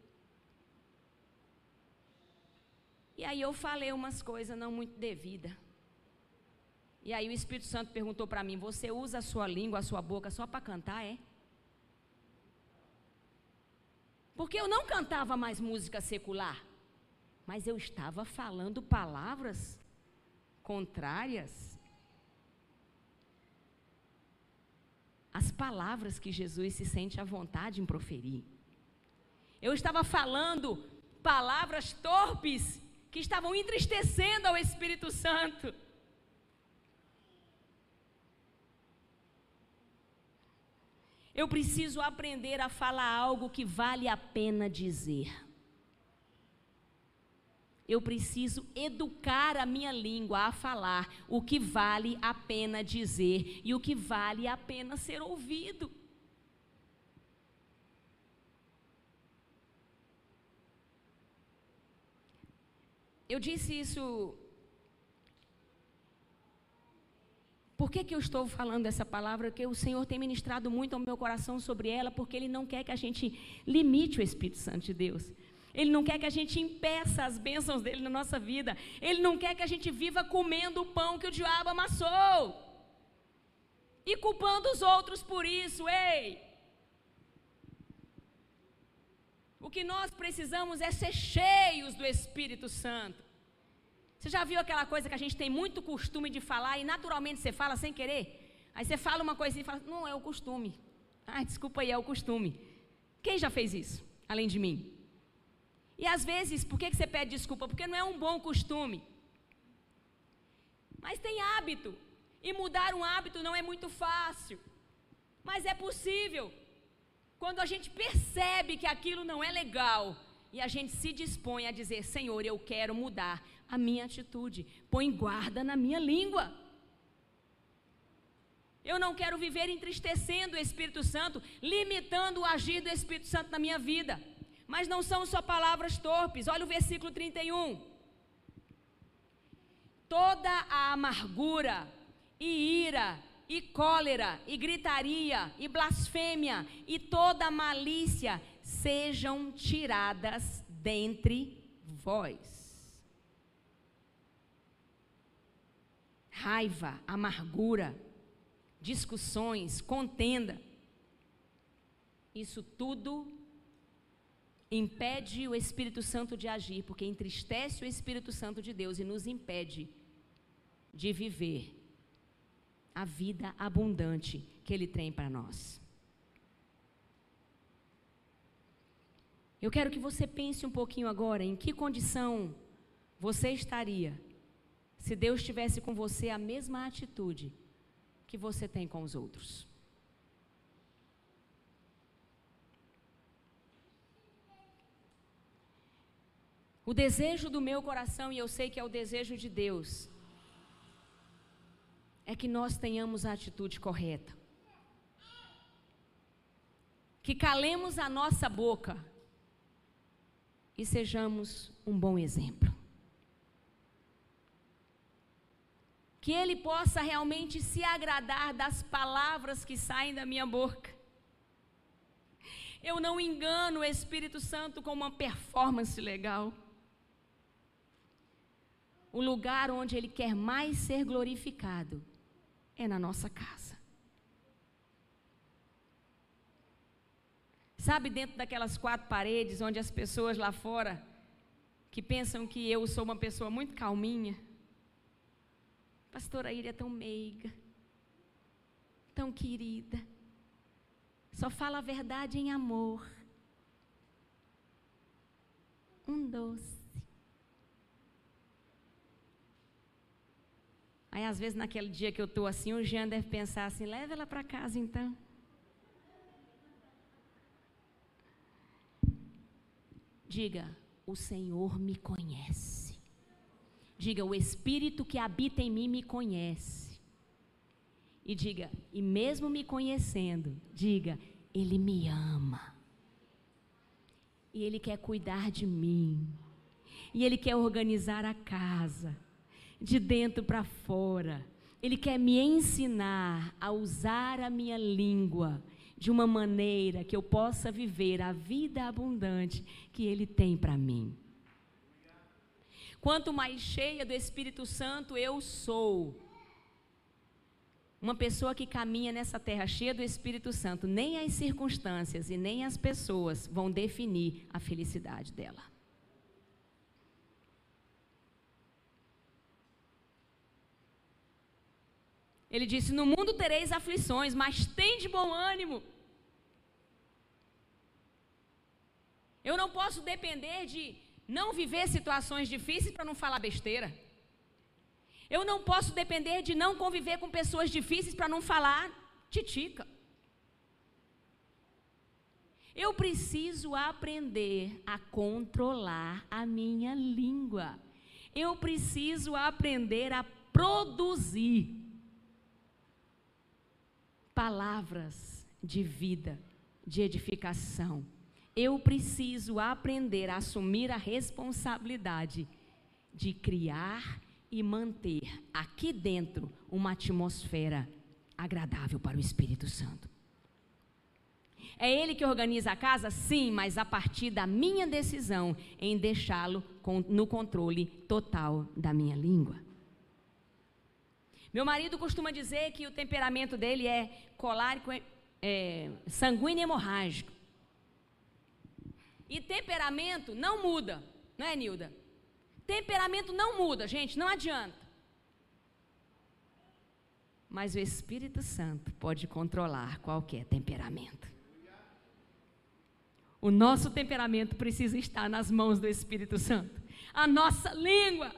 E aí eu falei umas coisas não muito devidas. E aí o Espírito Santo perguntou para mim: Você usa a sua língua, a sua boca só para cantar, é? Porque eu não cantava mais música secular mas eu estava falando palavras contrárias às palavras que Jesus se sente à vontade em proferir. Eu estava falando palavras torpes que estavam entristecendo ao Espírito Santo. Eu preciso aprender a falar algo que vale a pena dizer. Eu preciso educar a minha língua a falar o que vale a pena dizer e o que vale a pena ser ouvido. Eu disse isso. Por que, que eu estou falando essa palavra? Porque o Senhor tem ministrado muito ao meu coração sobre ela, porque Ele não quer que a gente limite o Espírito Santo de Deus. Ele não quer que a gente impeça as bênçãos dele na nossa vida. Ele não quer que a gente viva comendo o pão que o diabo amassou. E culpando os outros por isso, ei. O que nós precisamos é ser cheios do Espírito Santo. Você já viu aquela coisa que a gente tem muito costume de falar e naturalmente você fala sem querer? Aí você fala uma coisinha e fala, não, é o costume. Ah, desculpa aí, é o costume. Quem já fez isso, além de mim? E às vezes, por que você pede desculpa? Porque não é um bom costume. Mas tem hábito. E mudar um hábito não é muito fácil. Mas é possível. Quando a gente percebe que aquilo não é legal e a gente se dispõe a dizer: Senhor, eu quero mudar a minha atitude, põe guarda na minha língua. Eu não quero viver entristecendo o Espírito Santo, limitando o agir do Espírito Santo na minha vida. Mas não são só palavras torpes. Olha o versículo 31. Toda a amargura e ira e cólera e gritaria e blasfêmia e toda malícia sejam tiradas dentre vós. Raiva, amargura, discussões, contenda. Isso tudo impede o Espírito Santo de agir, porque entristece o Espírito Santo de Deus e nos impede de viver a vida abundante que Ele tem para nós. Eu quero que você pense um pouquinho agora em que condição você estaria se Deus tivesse com você a mesma atitude que você tem com os outros. O desejo do meu coração, e eu sei que é o desejo de Deus, é que nós tenhamos a atitude correta. Que calemos a nossa boca e sejamos um bom exemplo. Que Ele possa realmente se agradar das palavras que saem da minha boca. Eu não engano o Espírito Santo com uma performance legal o lugar onde Ele quer mais ser glorificado é na nossa casa. Sabe, dentro daquelas quatro paredes, onde as pessoas lá fora, que pensam que eu sou uma pessoa muito calminha, pastora Ilha é tão meiga, tão querida, só fala a verdade em amor. Um doce. Aí, às vezes, naquele dia que eu estou assim, o Jean deve pensar assim: leva ela para casa então. Diga: o Senhor me conhece. Diga: o Espírito que habita em mim me conhece. E diga: e mesmo me conhecendo, diga: Ele me ama. E Ele quer cuidar de mim. E Ele quer organizar a casa de dentro para fora. Ele quer me ensinar a usar a minha língua de uma maneira que eu possa viver a vida abundante que Ele tem para mim. Quanto mais cheia do Espírito Santo eu sou, uma pessoa que caminha nessa terra cheia do Espírito Santo, nem as circunstâncias e nem as pessoas vão definir a felicidade dela. Ele disse: No mundo tereis aflições, mas tem de bom ânimo. Eu não posso depender de não viver situações difíceis para não falar besteira. Eu não posso depender de não conviver com pessoas difíceis para não falar titica. Eu preciso aprender a controlar a minha língua. Eu preciso aprender a produzir palavras de vida, de edificação. Eu preciso aprender a assumir a responsabilidade de criar e manter aqui dentro uma atmosfera agradável para o Espírito Santo. É Ele que organiza a casa? Sim, mas a partir da minha decisão em deixá-lo no controle total da minha língua. Meu marido costuma dizer que o temperamento dele é colérico, é, sanguíneo e hemorrágico. E temperamento não muda, não é, Nilda? Temperamento não muda, gente, não adianta. Mas o Espírito Santo pode controlar qualquer temperamento. O nosso temperamento precisa estar nas mãos do Espírito Santo. A nossa língua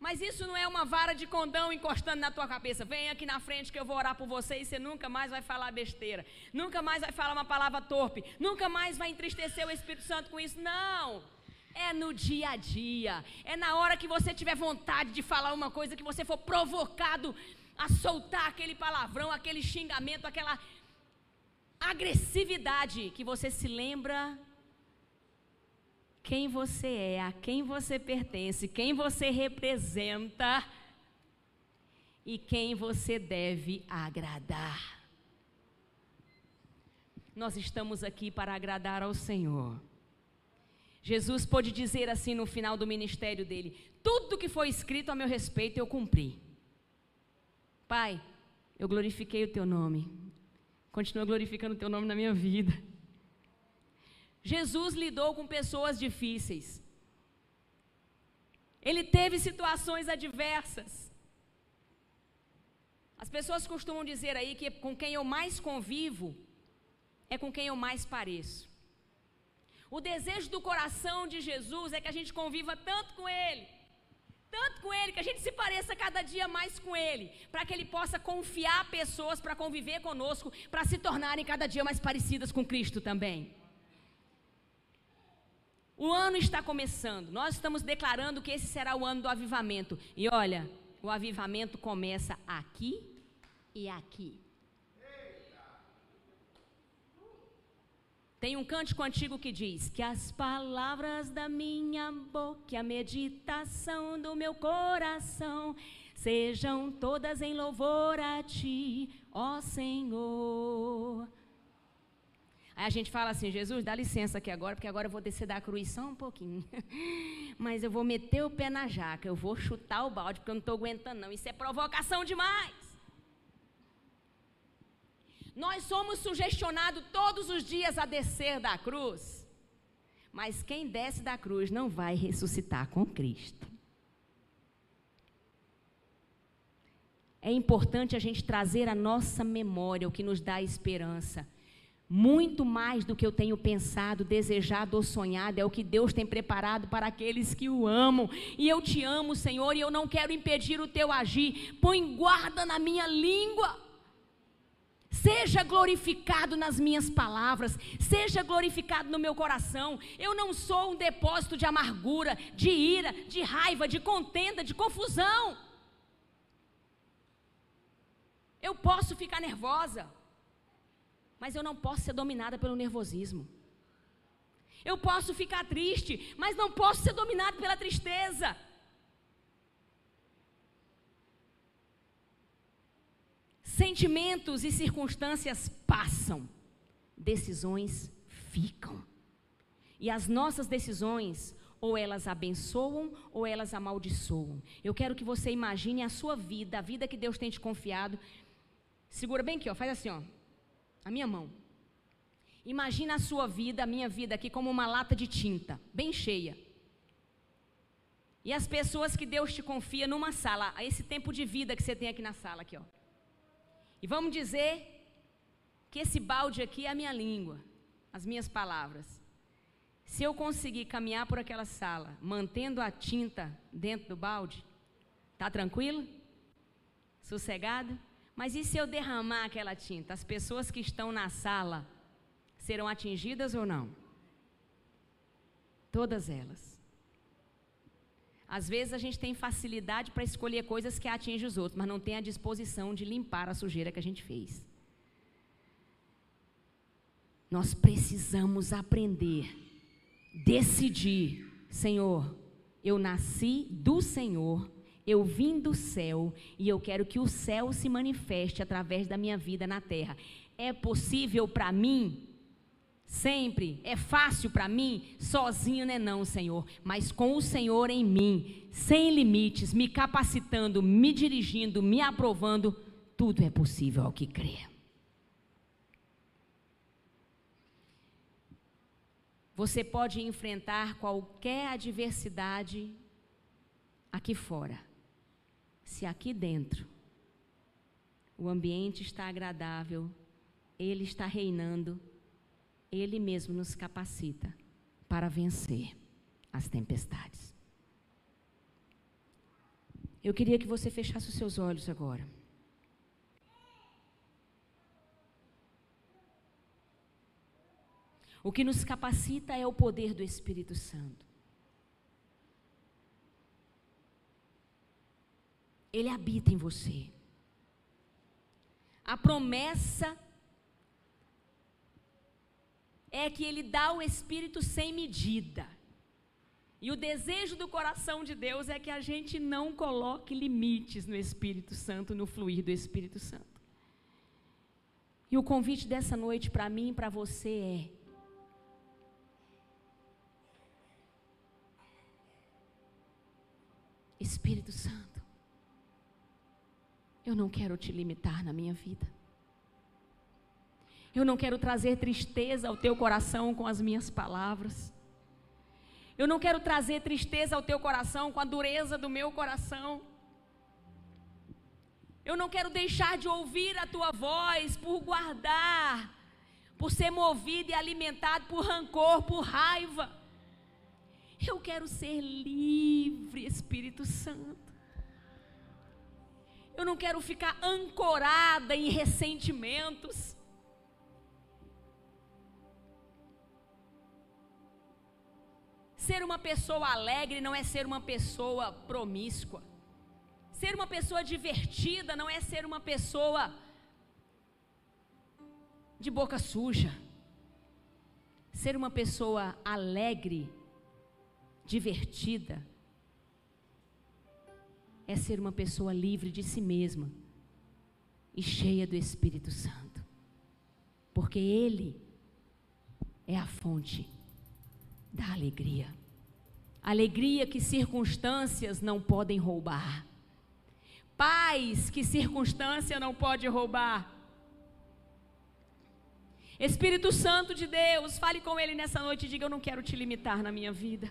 Mas isso não é uma vara de condão encostando na tua cabeça. Vem aqui na frente que eu vou orar por você e você nunca mais vai falar besteira. Nunca mais vai falar uma palavra torpe. Nunca mais vai entristecer o Espírito Santo com isso. Não. É no dia a dia. É na hora que você tiver vontade de falar uma coisa, que você for provocado a soltar aquele palavrão, aquele xingamento, aquela agressividade, que você se lembra quem você é, a quem você pertence, quem você representa e quem você deve agradar. Nós estamos aqui para agradar ao Senhor. Jesus pôde dizer assim no final do ministério dele: Tudo que foi escrito a meu respeito eu cumpri. Pai, eu glorifiquei o teu nome. Continuo glorificando o teu nome na minha vida. Jesus lidou com pessoas difíceis. Ele teve situações adversas. As pessoas costumam dizer aí que com quem eu mais convivo é com quem eu mais pareço. O desejo do coração de Jesus é que a gente conviva tanto com Ele, tanto com Ele, que a gente se pareça cada dia mais com Ele, para que Ele possa confiar pessoas para conviver conosco, para se tornarem cada dia mais parecidas com Cristo também. O ano está começando. Nós estamos declarando que esse será o ano do avivamento. E olha, o avivamento começa aqui e aqui. Tem um cântico antigo que diz: Que as palavras da minha boca e a meditação do meu coração sejam todas em louvor a ti, ó Senhor. Aí a gente fala assim, Jesus, dá licença aqui agora, porque agora eu vou descer da cruz só um pouquinho. Mas eu vou meter o pé na jaca, eu vou chutar o balde, porque eu não estou aguentando não. Isso é provocação demais. Nós somos sugestionados todos os dias a descer da cruz. Mas quem desce da cruz não vai ressuscitar com Cristo. É importante a gente trazer à nossa memória o que nos dá esperança muito mais do que eu tenho pensado, desejado ou sonhado, é o que Deus tem preparado para aqueles que o amam. E eu te amo, Senhor, e eu não quero impedir o teu agir. Põe guarda na minha língua. Seja glorificado nas minhas palavras, seja glorificado no meu coração. Eu não sou um depósito de amargura, de ira, de raiva, de contenda, de confusão. Eu posso ficar nervosa, mas eu não posso ser dominada pelo nervosismo. Eu posso ficar triste, mas não posso ser dominado pela tristeza. Sentimentos e circunstâncias passam, decisões ficam. E as nossas decisões, ou elas abençoam ou elas amaldiçoam. Eu quero que você imagine a sua vida, a vida que Deus tem te confiado. Segura bem aqui, ó, faz assim, ó a minha mão. Imagina a sua vida, a minha vida aqui como uma lata de tinta, bem cheia. E as pessoas que Deus te confia numa sala, a esse tempo de vida que você tem aqui na sala aqui, ó. E vamos dizer que esse balde aqui é a minha língua, as minhas palavras. Se eu conseguir caminhar por aquela sala, mantendo a tinta dentro do balde, tá tranquilo? Sossegado? Mas e se eu derramar aquela tinta? As pessoas que estão na sala serão atingidas ou não? Todas elas. Às vezes a gente tem facilidade para escolher coisas que atingem os outros, mas não tem a disposição de limpar a sujeira que a gente fez. Nós precisamos aprender, decidir, Senhor, eu nasci do Senhor eu vim do céu e eu quero que o céu se manifeste através da minha vida na terra. É possível para mim? Sempre. É fácil para mim? Sozinho não é não, Senhor. Mas com o Senhor em mim, sem limites, me capacitando, me dirigindo, me aprovando, tudo é possível ao que crê. Você pode enfrentar qualquer adversidade aqui fora se aqui dentro o ambiente está agradável, Ele está reinando, Ele mesmo nos capacita para vencer as tempestades. Eu queria que você fechasse os seus olhos agora. O que nos capacita é o poder do Espírito Santo. Ele habita em você. A promessa é que ele dá o Espírito sem medida. E o desejo do coração de Deus é que a gente não coloque limites no Espírito Santo, no fluir do Espírito Santo. E o convite dessa noite para mim e para você é: Espírito Santo, eu não quero te limitar na minha vida. Eu não quero trazer tristeza ao teu coração com as minhas palavras. Eu não quero trazer tristeza ao teu coração com a dureza do meu coração. Eu não quero deixar de ouvir a tua voz por guardar, por ser movido e alimentado por rancor, por raiva. Eu quero ser livre, Espírito Santo. Eu não quero ficar ancorada em ressentimentos. Ser uma pessoa alegre não é ser uma pessoa promíscua. Ser uma pessoa divertida não é ser uma pessoa de boca suja. Ser uma pessoa alegre divertida, é ser uma pessoa livre de si mesma e cheia do Espírito Santo, porque Ele é a fonte da alegria. Alegria que circunstâncias não podem roubar. Paz que circunstância não pode roubar. Espírito Santo de Deus, fale com Ele nessa noite e diga: Eu não quero te limitar na minha vida.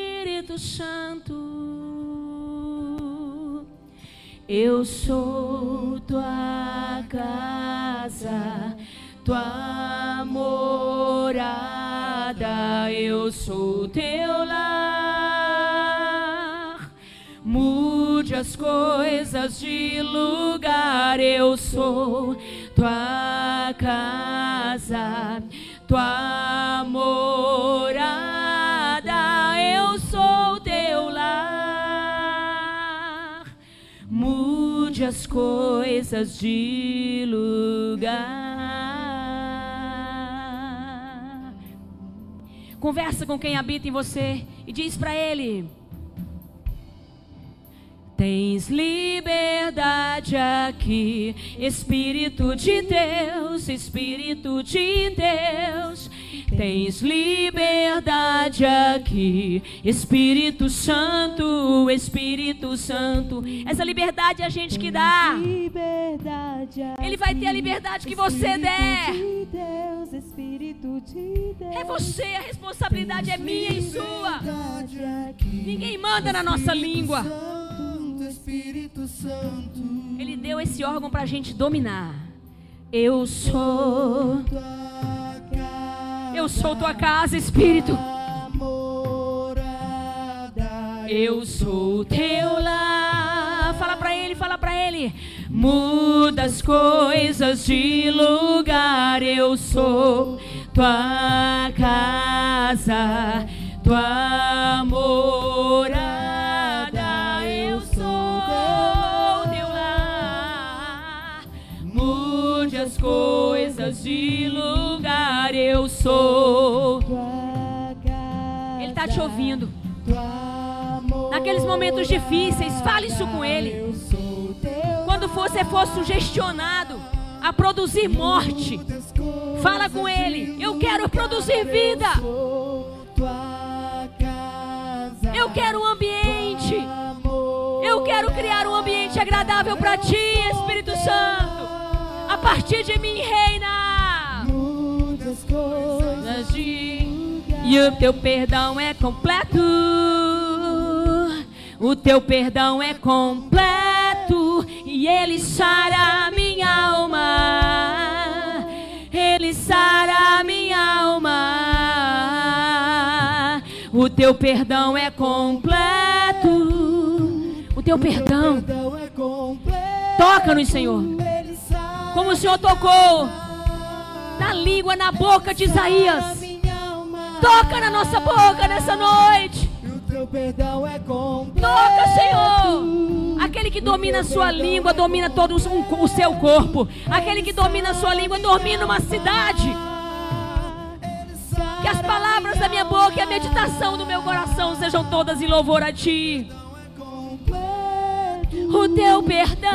Espírito Santo, eu sou tua casa, tua morada, eu sou teu lar. Mude as coisas de lugar, eu sou tua casa, tua morada as coisas de lugar. Conversa com quem habita em você e diz para ele: Tens liberdade aqui, Espírito de Deus, Espírito de Deus. Tens liberdade aqui, Espírito Santo, Espírito Santo. Essa liberdade é a gente que dá. Ele vai ter a liberdade que você der. É você, a responsabilidade é minha e sua. Ninguém manda na nossa língua. Ele deu esse órgão para a gente dominar. Eu sou. Eu sou tua casa, Espírito. Eu sou teu lar. Fala para ele, fala para ele. Muda as coisas de lugar. Eu sou tua casa, tua morada. Eu sou teu lar. Mude as coisas de lugar eu sou. Ele está te ouvindo. Naqueles momentos difíceis, fale isso com Ele. Quando você for sugestionado a produzir morte, fala com Ele. Eu quero produzir vida. Eu quero um ambiente. Eu quero criar um ambiente agradável para ti, Espírito Santo. A partir de mim reina. E o teu perdão é completo. O teu perdão é completo. E ele sara a minha alma. Ele sara a minha alma. O teu perdão é completo. O teu perdão. Toca-nos, Senhor. Como o Senhor tocou na língua, na boca de Isaías. Toca na nossa boca nessa noite.
O teu perdão é completo.
Toca, Senhor. Aquele que domina a sua língua, domina todo o- seu corpo. Aquele que domina a sua língua, domina uma cidade. Que as palavras da minha boca e a meditação do meu coração sejam todas em louvor a Ti. O Teu
perdão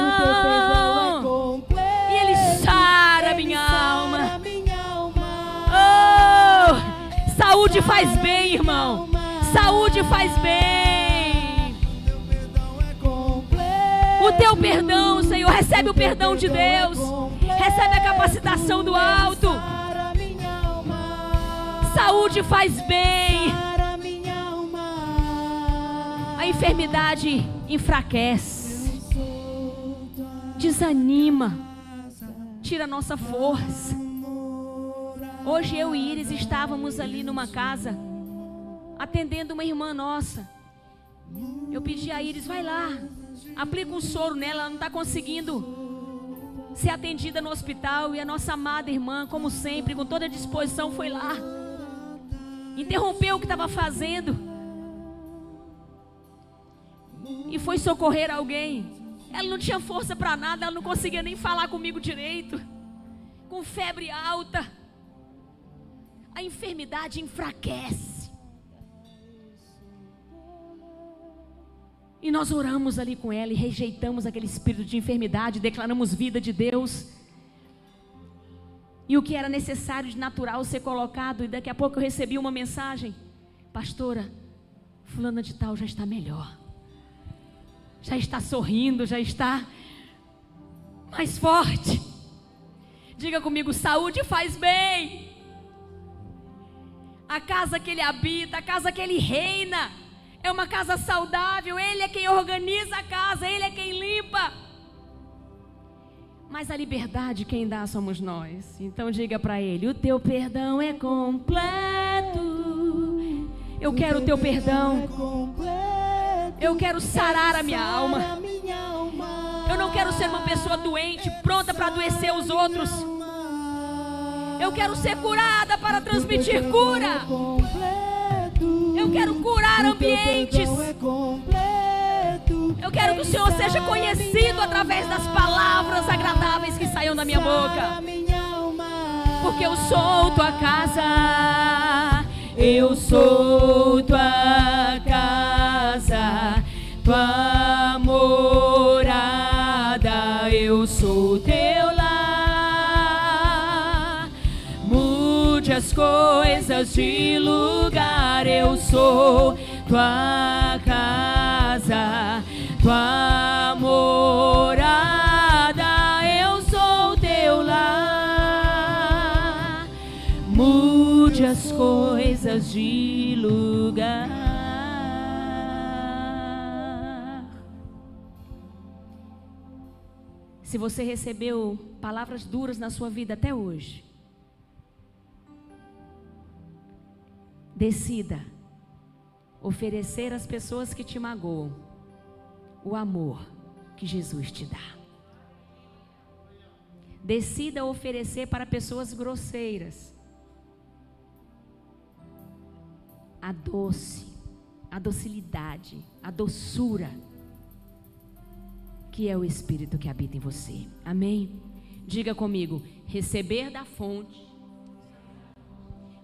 é.
E Ele sara minha alma. Saúde faz bem, irmão. Saúde faz bem. O teu perdão, Senhor, recebe o perdão de Deus. Recebe a capacitação do alto. Saúde faz bem. A enfermidade enfraquece, desanima, tira a nossa força. Hoje eu e Iris estávamos ali numa casa, atendendo uma irmã nossa. Eu pedi a Iris, vai lá, aplica um soro nela, ela não está conseguindo ser atendida no hospital. E a nossa amada irmã, como sempre, com toda a disposição, foi lá. Interrompeu o que estava fazendo. E foi socorrer alguém. Ela não tinha força para nada, ela não conseguia nem falar comigo direito. Com febre alta. A enfermidade enfraquece. E nós oramos ali com ela e rejeitamos aquele espírito de enfermidade, declaramos vida de Deus. E o que era necessário de natural ser colocado, e daqui a pouco eu recebi uma mensagem: Pastora, Fulana de Tal já está melhor, já está sorrindo, já está mais forte. Diga comigo: saúde faz bem. A casa que ele habita, a casa que ele reina, é uma casa saudável. Ele é quem organiza a casa, ele é quem limpa. Mas a liberdade quem dá somos nós. Então diga para ele: o teu perdão é completo. Eu quero o teu perdão. Eu quero sarar a minha
Sara
alma.
minha alma.
Eu não quero ser uma pessoa doente, pronta para adoecer os outros. Eu quero ser curada para transmitir cura. Eu quero curar ambientes. Eu quero que o Senhor seja conhecido através das palavras agradáveis que saiam da minha boca. Porque eu sou tua casa. Eu sou tua casa. De lugar. Eu sou tua casa. Tua morada. Eu sou teu lar. Mude as coisas de lugar. Se você recebeu palavras duras na sua vida até hoje, decida oferecer às pessoas que te magoam o amor que Jesus te dá. Decida oferecer para pessoas grosseiras a doce, a docilidade, a doçura que é o Espírito que habita em você. Amém? Diga comigo: receber da fonte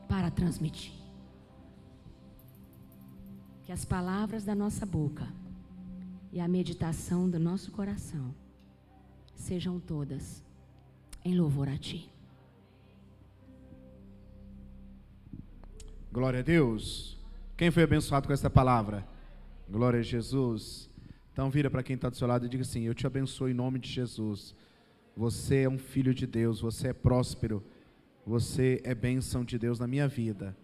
para transmitir. Que as palavras da nossa boca e a meditação do nosso coração sejam todas em louvor a Ti.
Glória a Deus. Quem foi abençoado com essa palavra? Glória a Jesus. Então vira para quem está do seu lado e diga assim: Eu te abençoo em nome de Jesus. Você é um filho de Deus, você é próspero, você é bênção de Deus na minha vida.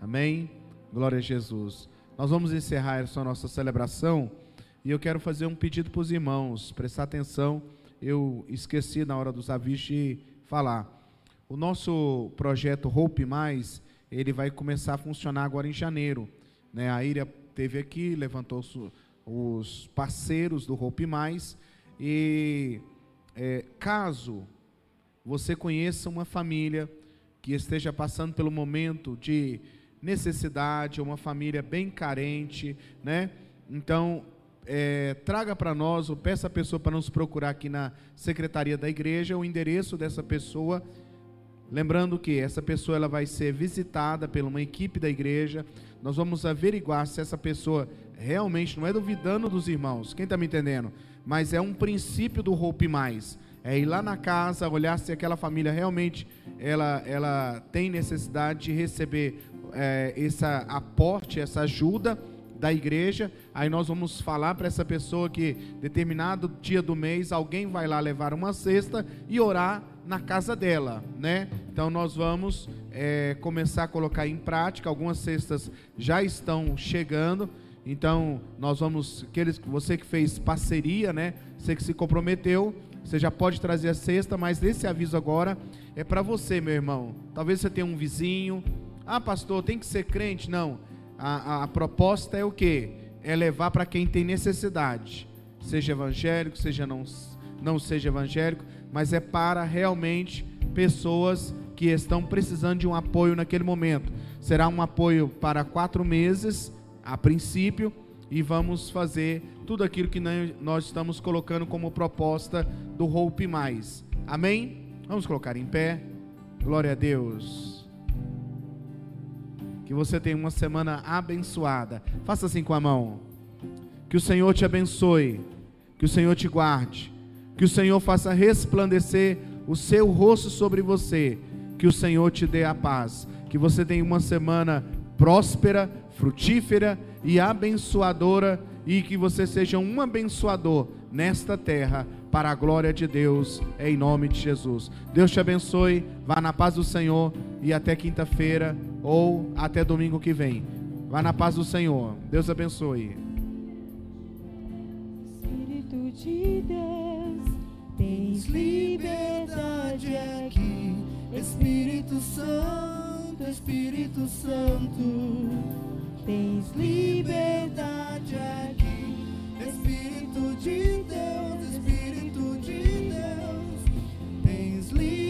Amém? Glória a Jesus. Nós vamos encerrar essa nossa celebração e eu quero fazer um pedido para os irmãos, prestar atenção. Eu esqueci na hora dos avisos de falar. O nosso projeto Hope Mais, ele vai começar a funcionar agora em janeiro. Né? A Ira teve aqui, levantou os parceiros do Hope Mais e é, caso você conheça uma família que esteja passando pelo momento de necessidade, uma família bem carente, né? Então, é, traga para nós, ou peça a pessoa para nos procurar aqui na secretaria da igreja, o endereço dessa pessoa. Lembrando que essa pessoa ela vai ser visitada por uma equipe da igreja. Nós vamos averiguar se essa pessoa realmente, não é duvidando dos irmãos, quem está me entendendo? Mas é um princípio do Hope Mais. É ir lá na casa, olhar se aquela família realmente ela, ela tem necessidade de receber é, esse aporte, essa ajuda da igreja. Aí nós vamos falar para essa pessoa que determinado dia do mês alguém vai lá levar uma cesta e orar na casa dela, né? Então nós vamos é, começar a colocar em prática. Algumas cestas já estão chegando. Então nós vamos, aqueles, você que fez parceria, né? Você que se comprometeu, você já pode trazer a cesta, mas esse aviso agora é para você, meu irmão. Talvez você tenha um vizinho. Ah, pastor, tem que ser crente? Não. A, a, a proposta é o que? É levar para quem tem necessidade. Seja evangélico, seja não, não seja evangélico, mas é para realmente pessoas que estão precisando de um apoio naquele momento. Será um apoio para quatro meses, a princípio, e vamos fazer tudo aquilo que nós estamos colocando como proposta do Hope Mais. Amém? Vamos colocar em pé. Glória a Deus. Que você tenha uma semana abençoada. Faça assim com a mão. Que o Senhor te abençoe. Que o Senhor te guarde. Que o Senhor faça resplandecer o seu rosto sobre você. Que o Senhor te dê a paz. Que você tenha uma semana próspera, frutífera e abençoadora e que você seja um abençoador nesta terra para a glória de Deus, em nome de Jesus. Deus te abençoe, vá na paz do Senhor e até quinta-feira ou até domingo que vem. Vá na paz do Senhor. Deus abençoe.
Espírito de Deus, tens liberdade aqui. Espírito Santo, Espírito Santo, tens liberdade aqui. Espírito de Deus, Espírito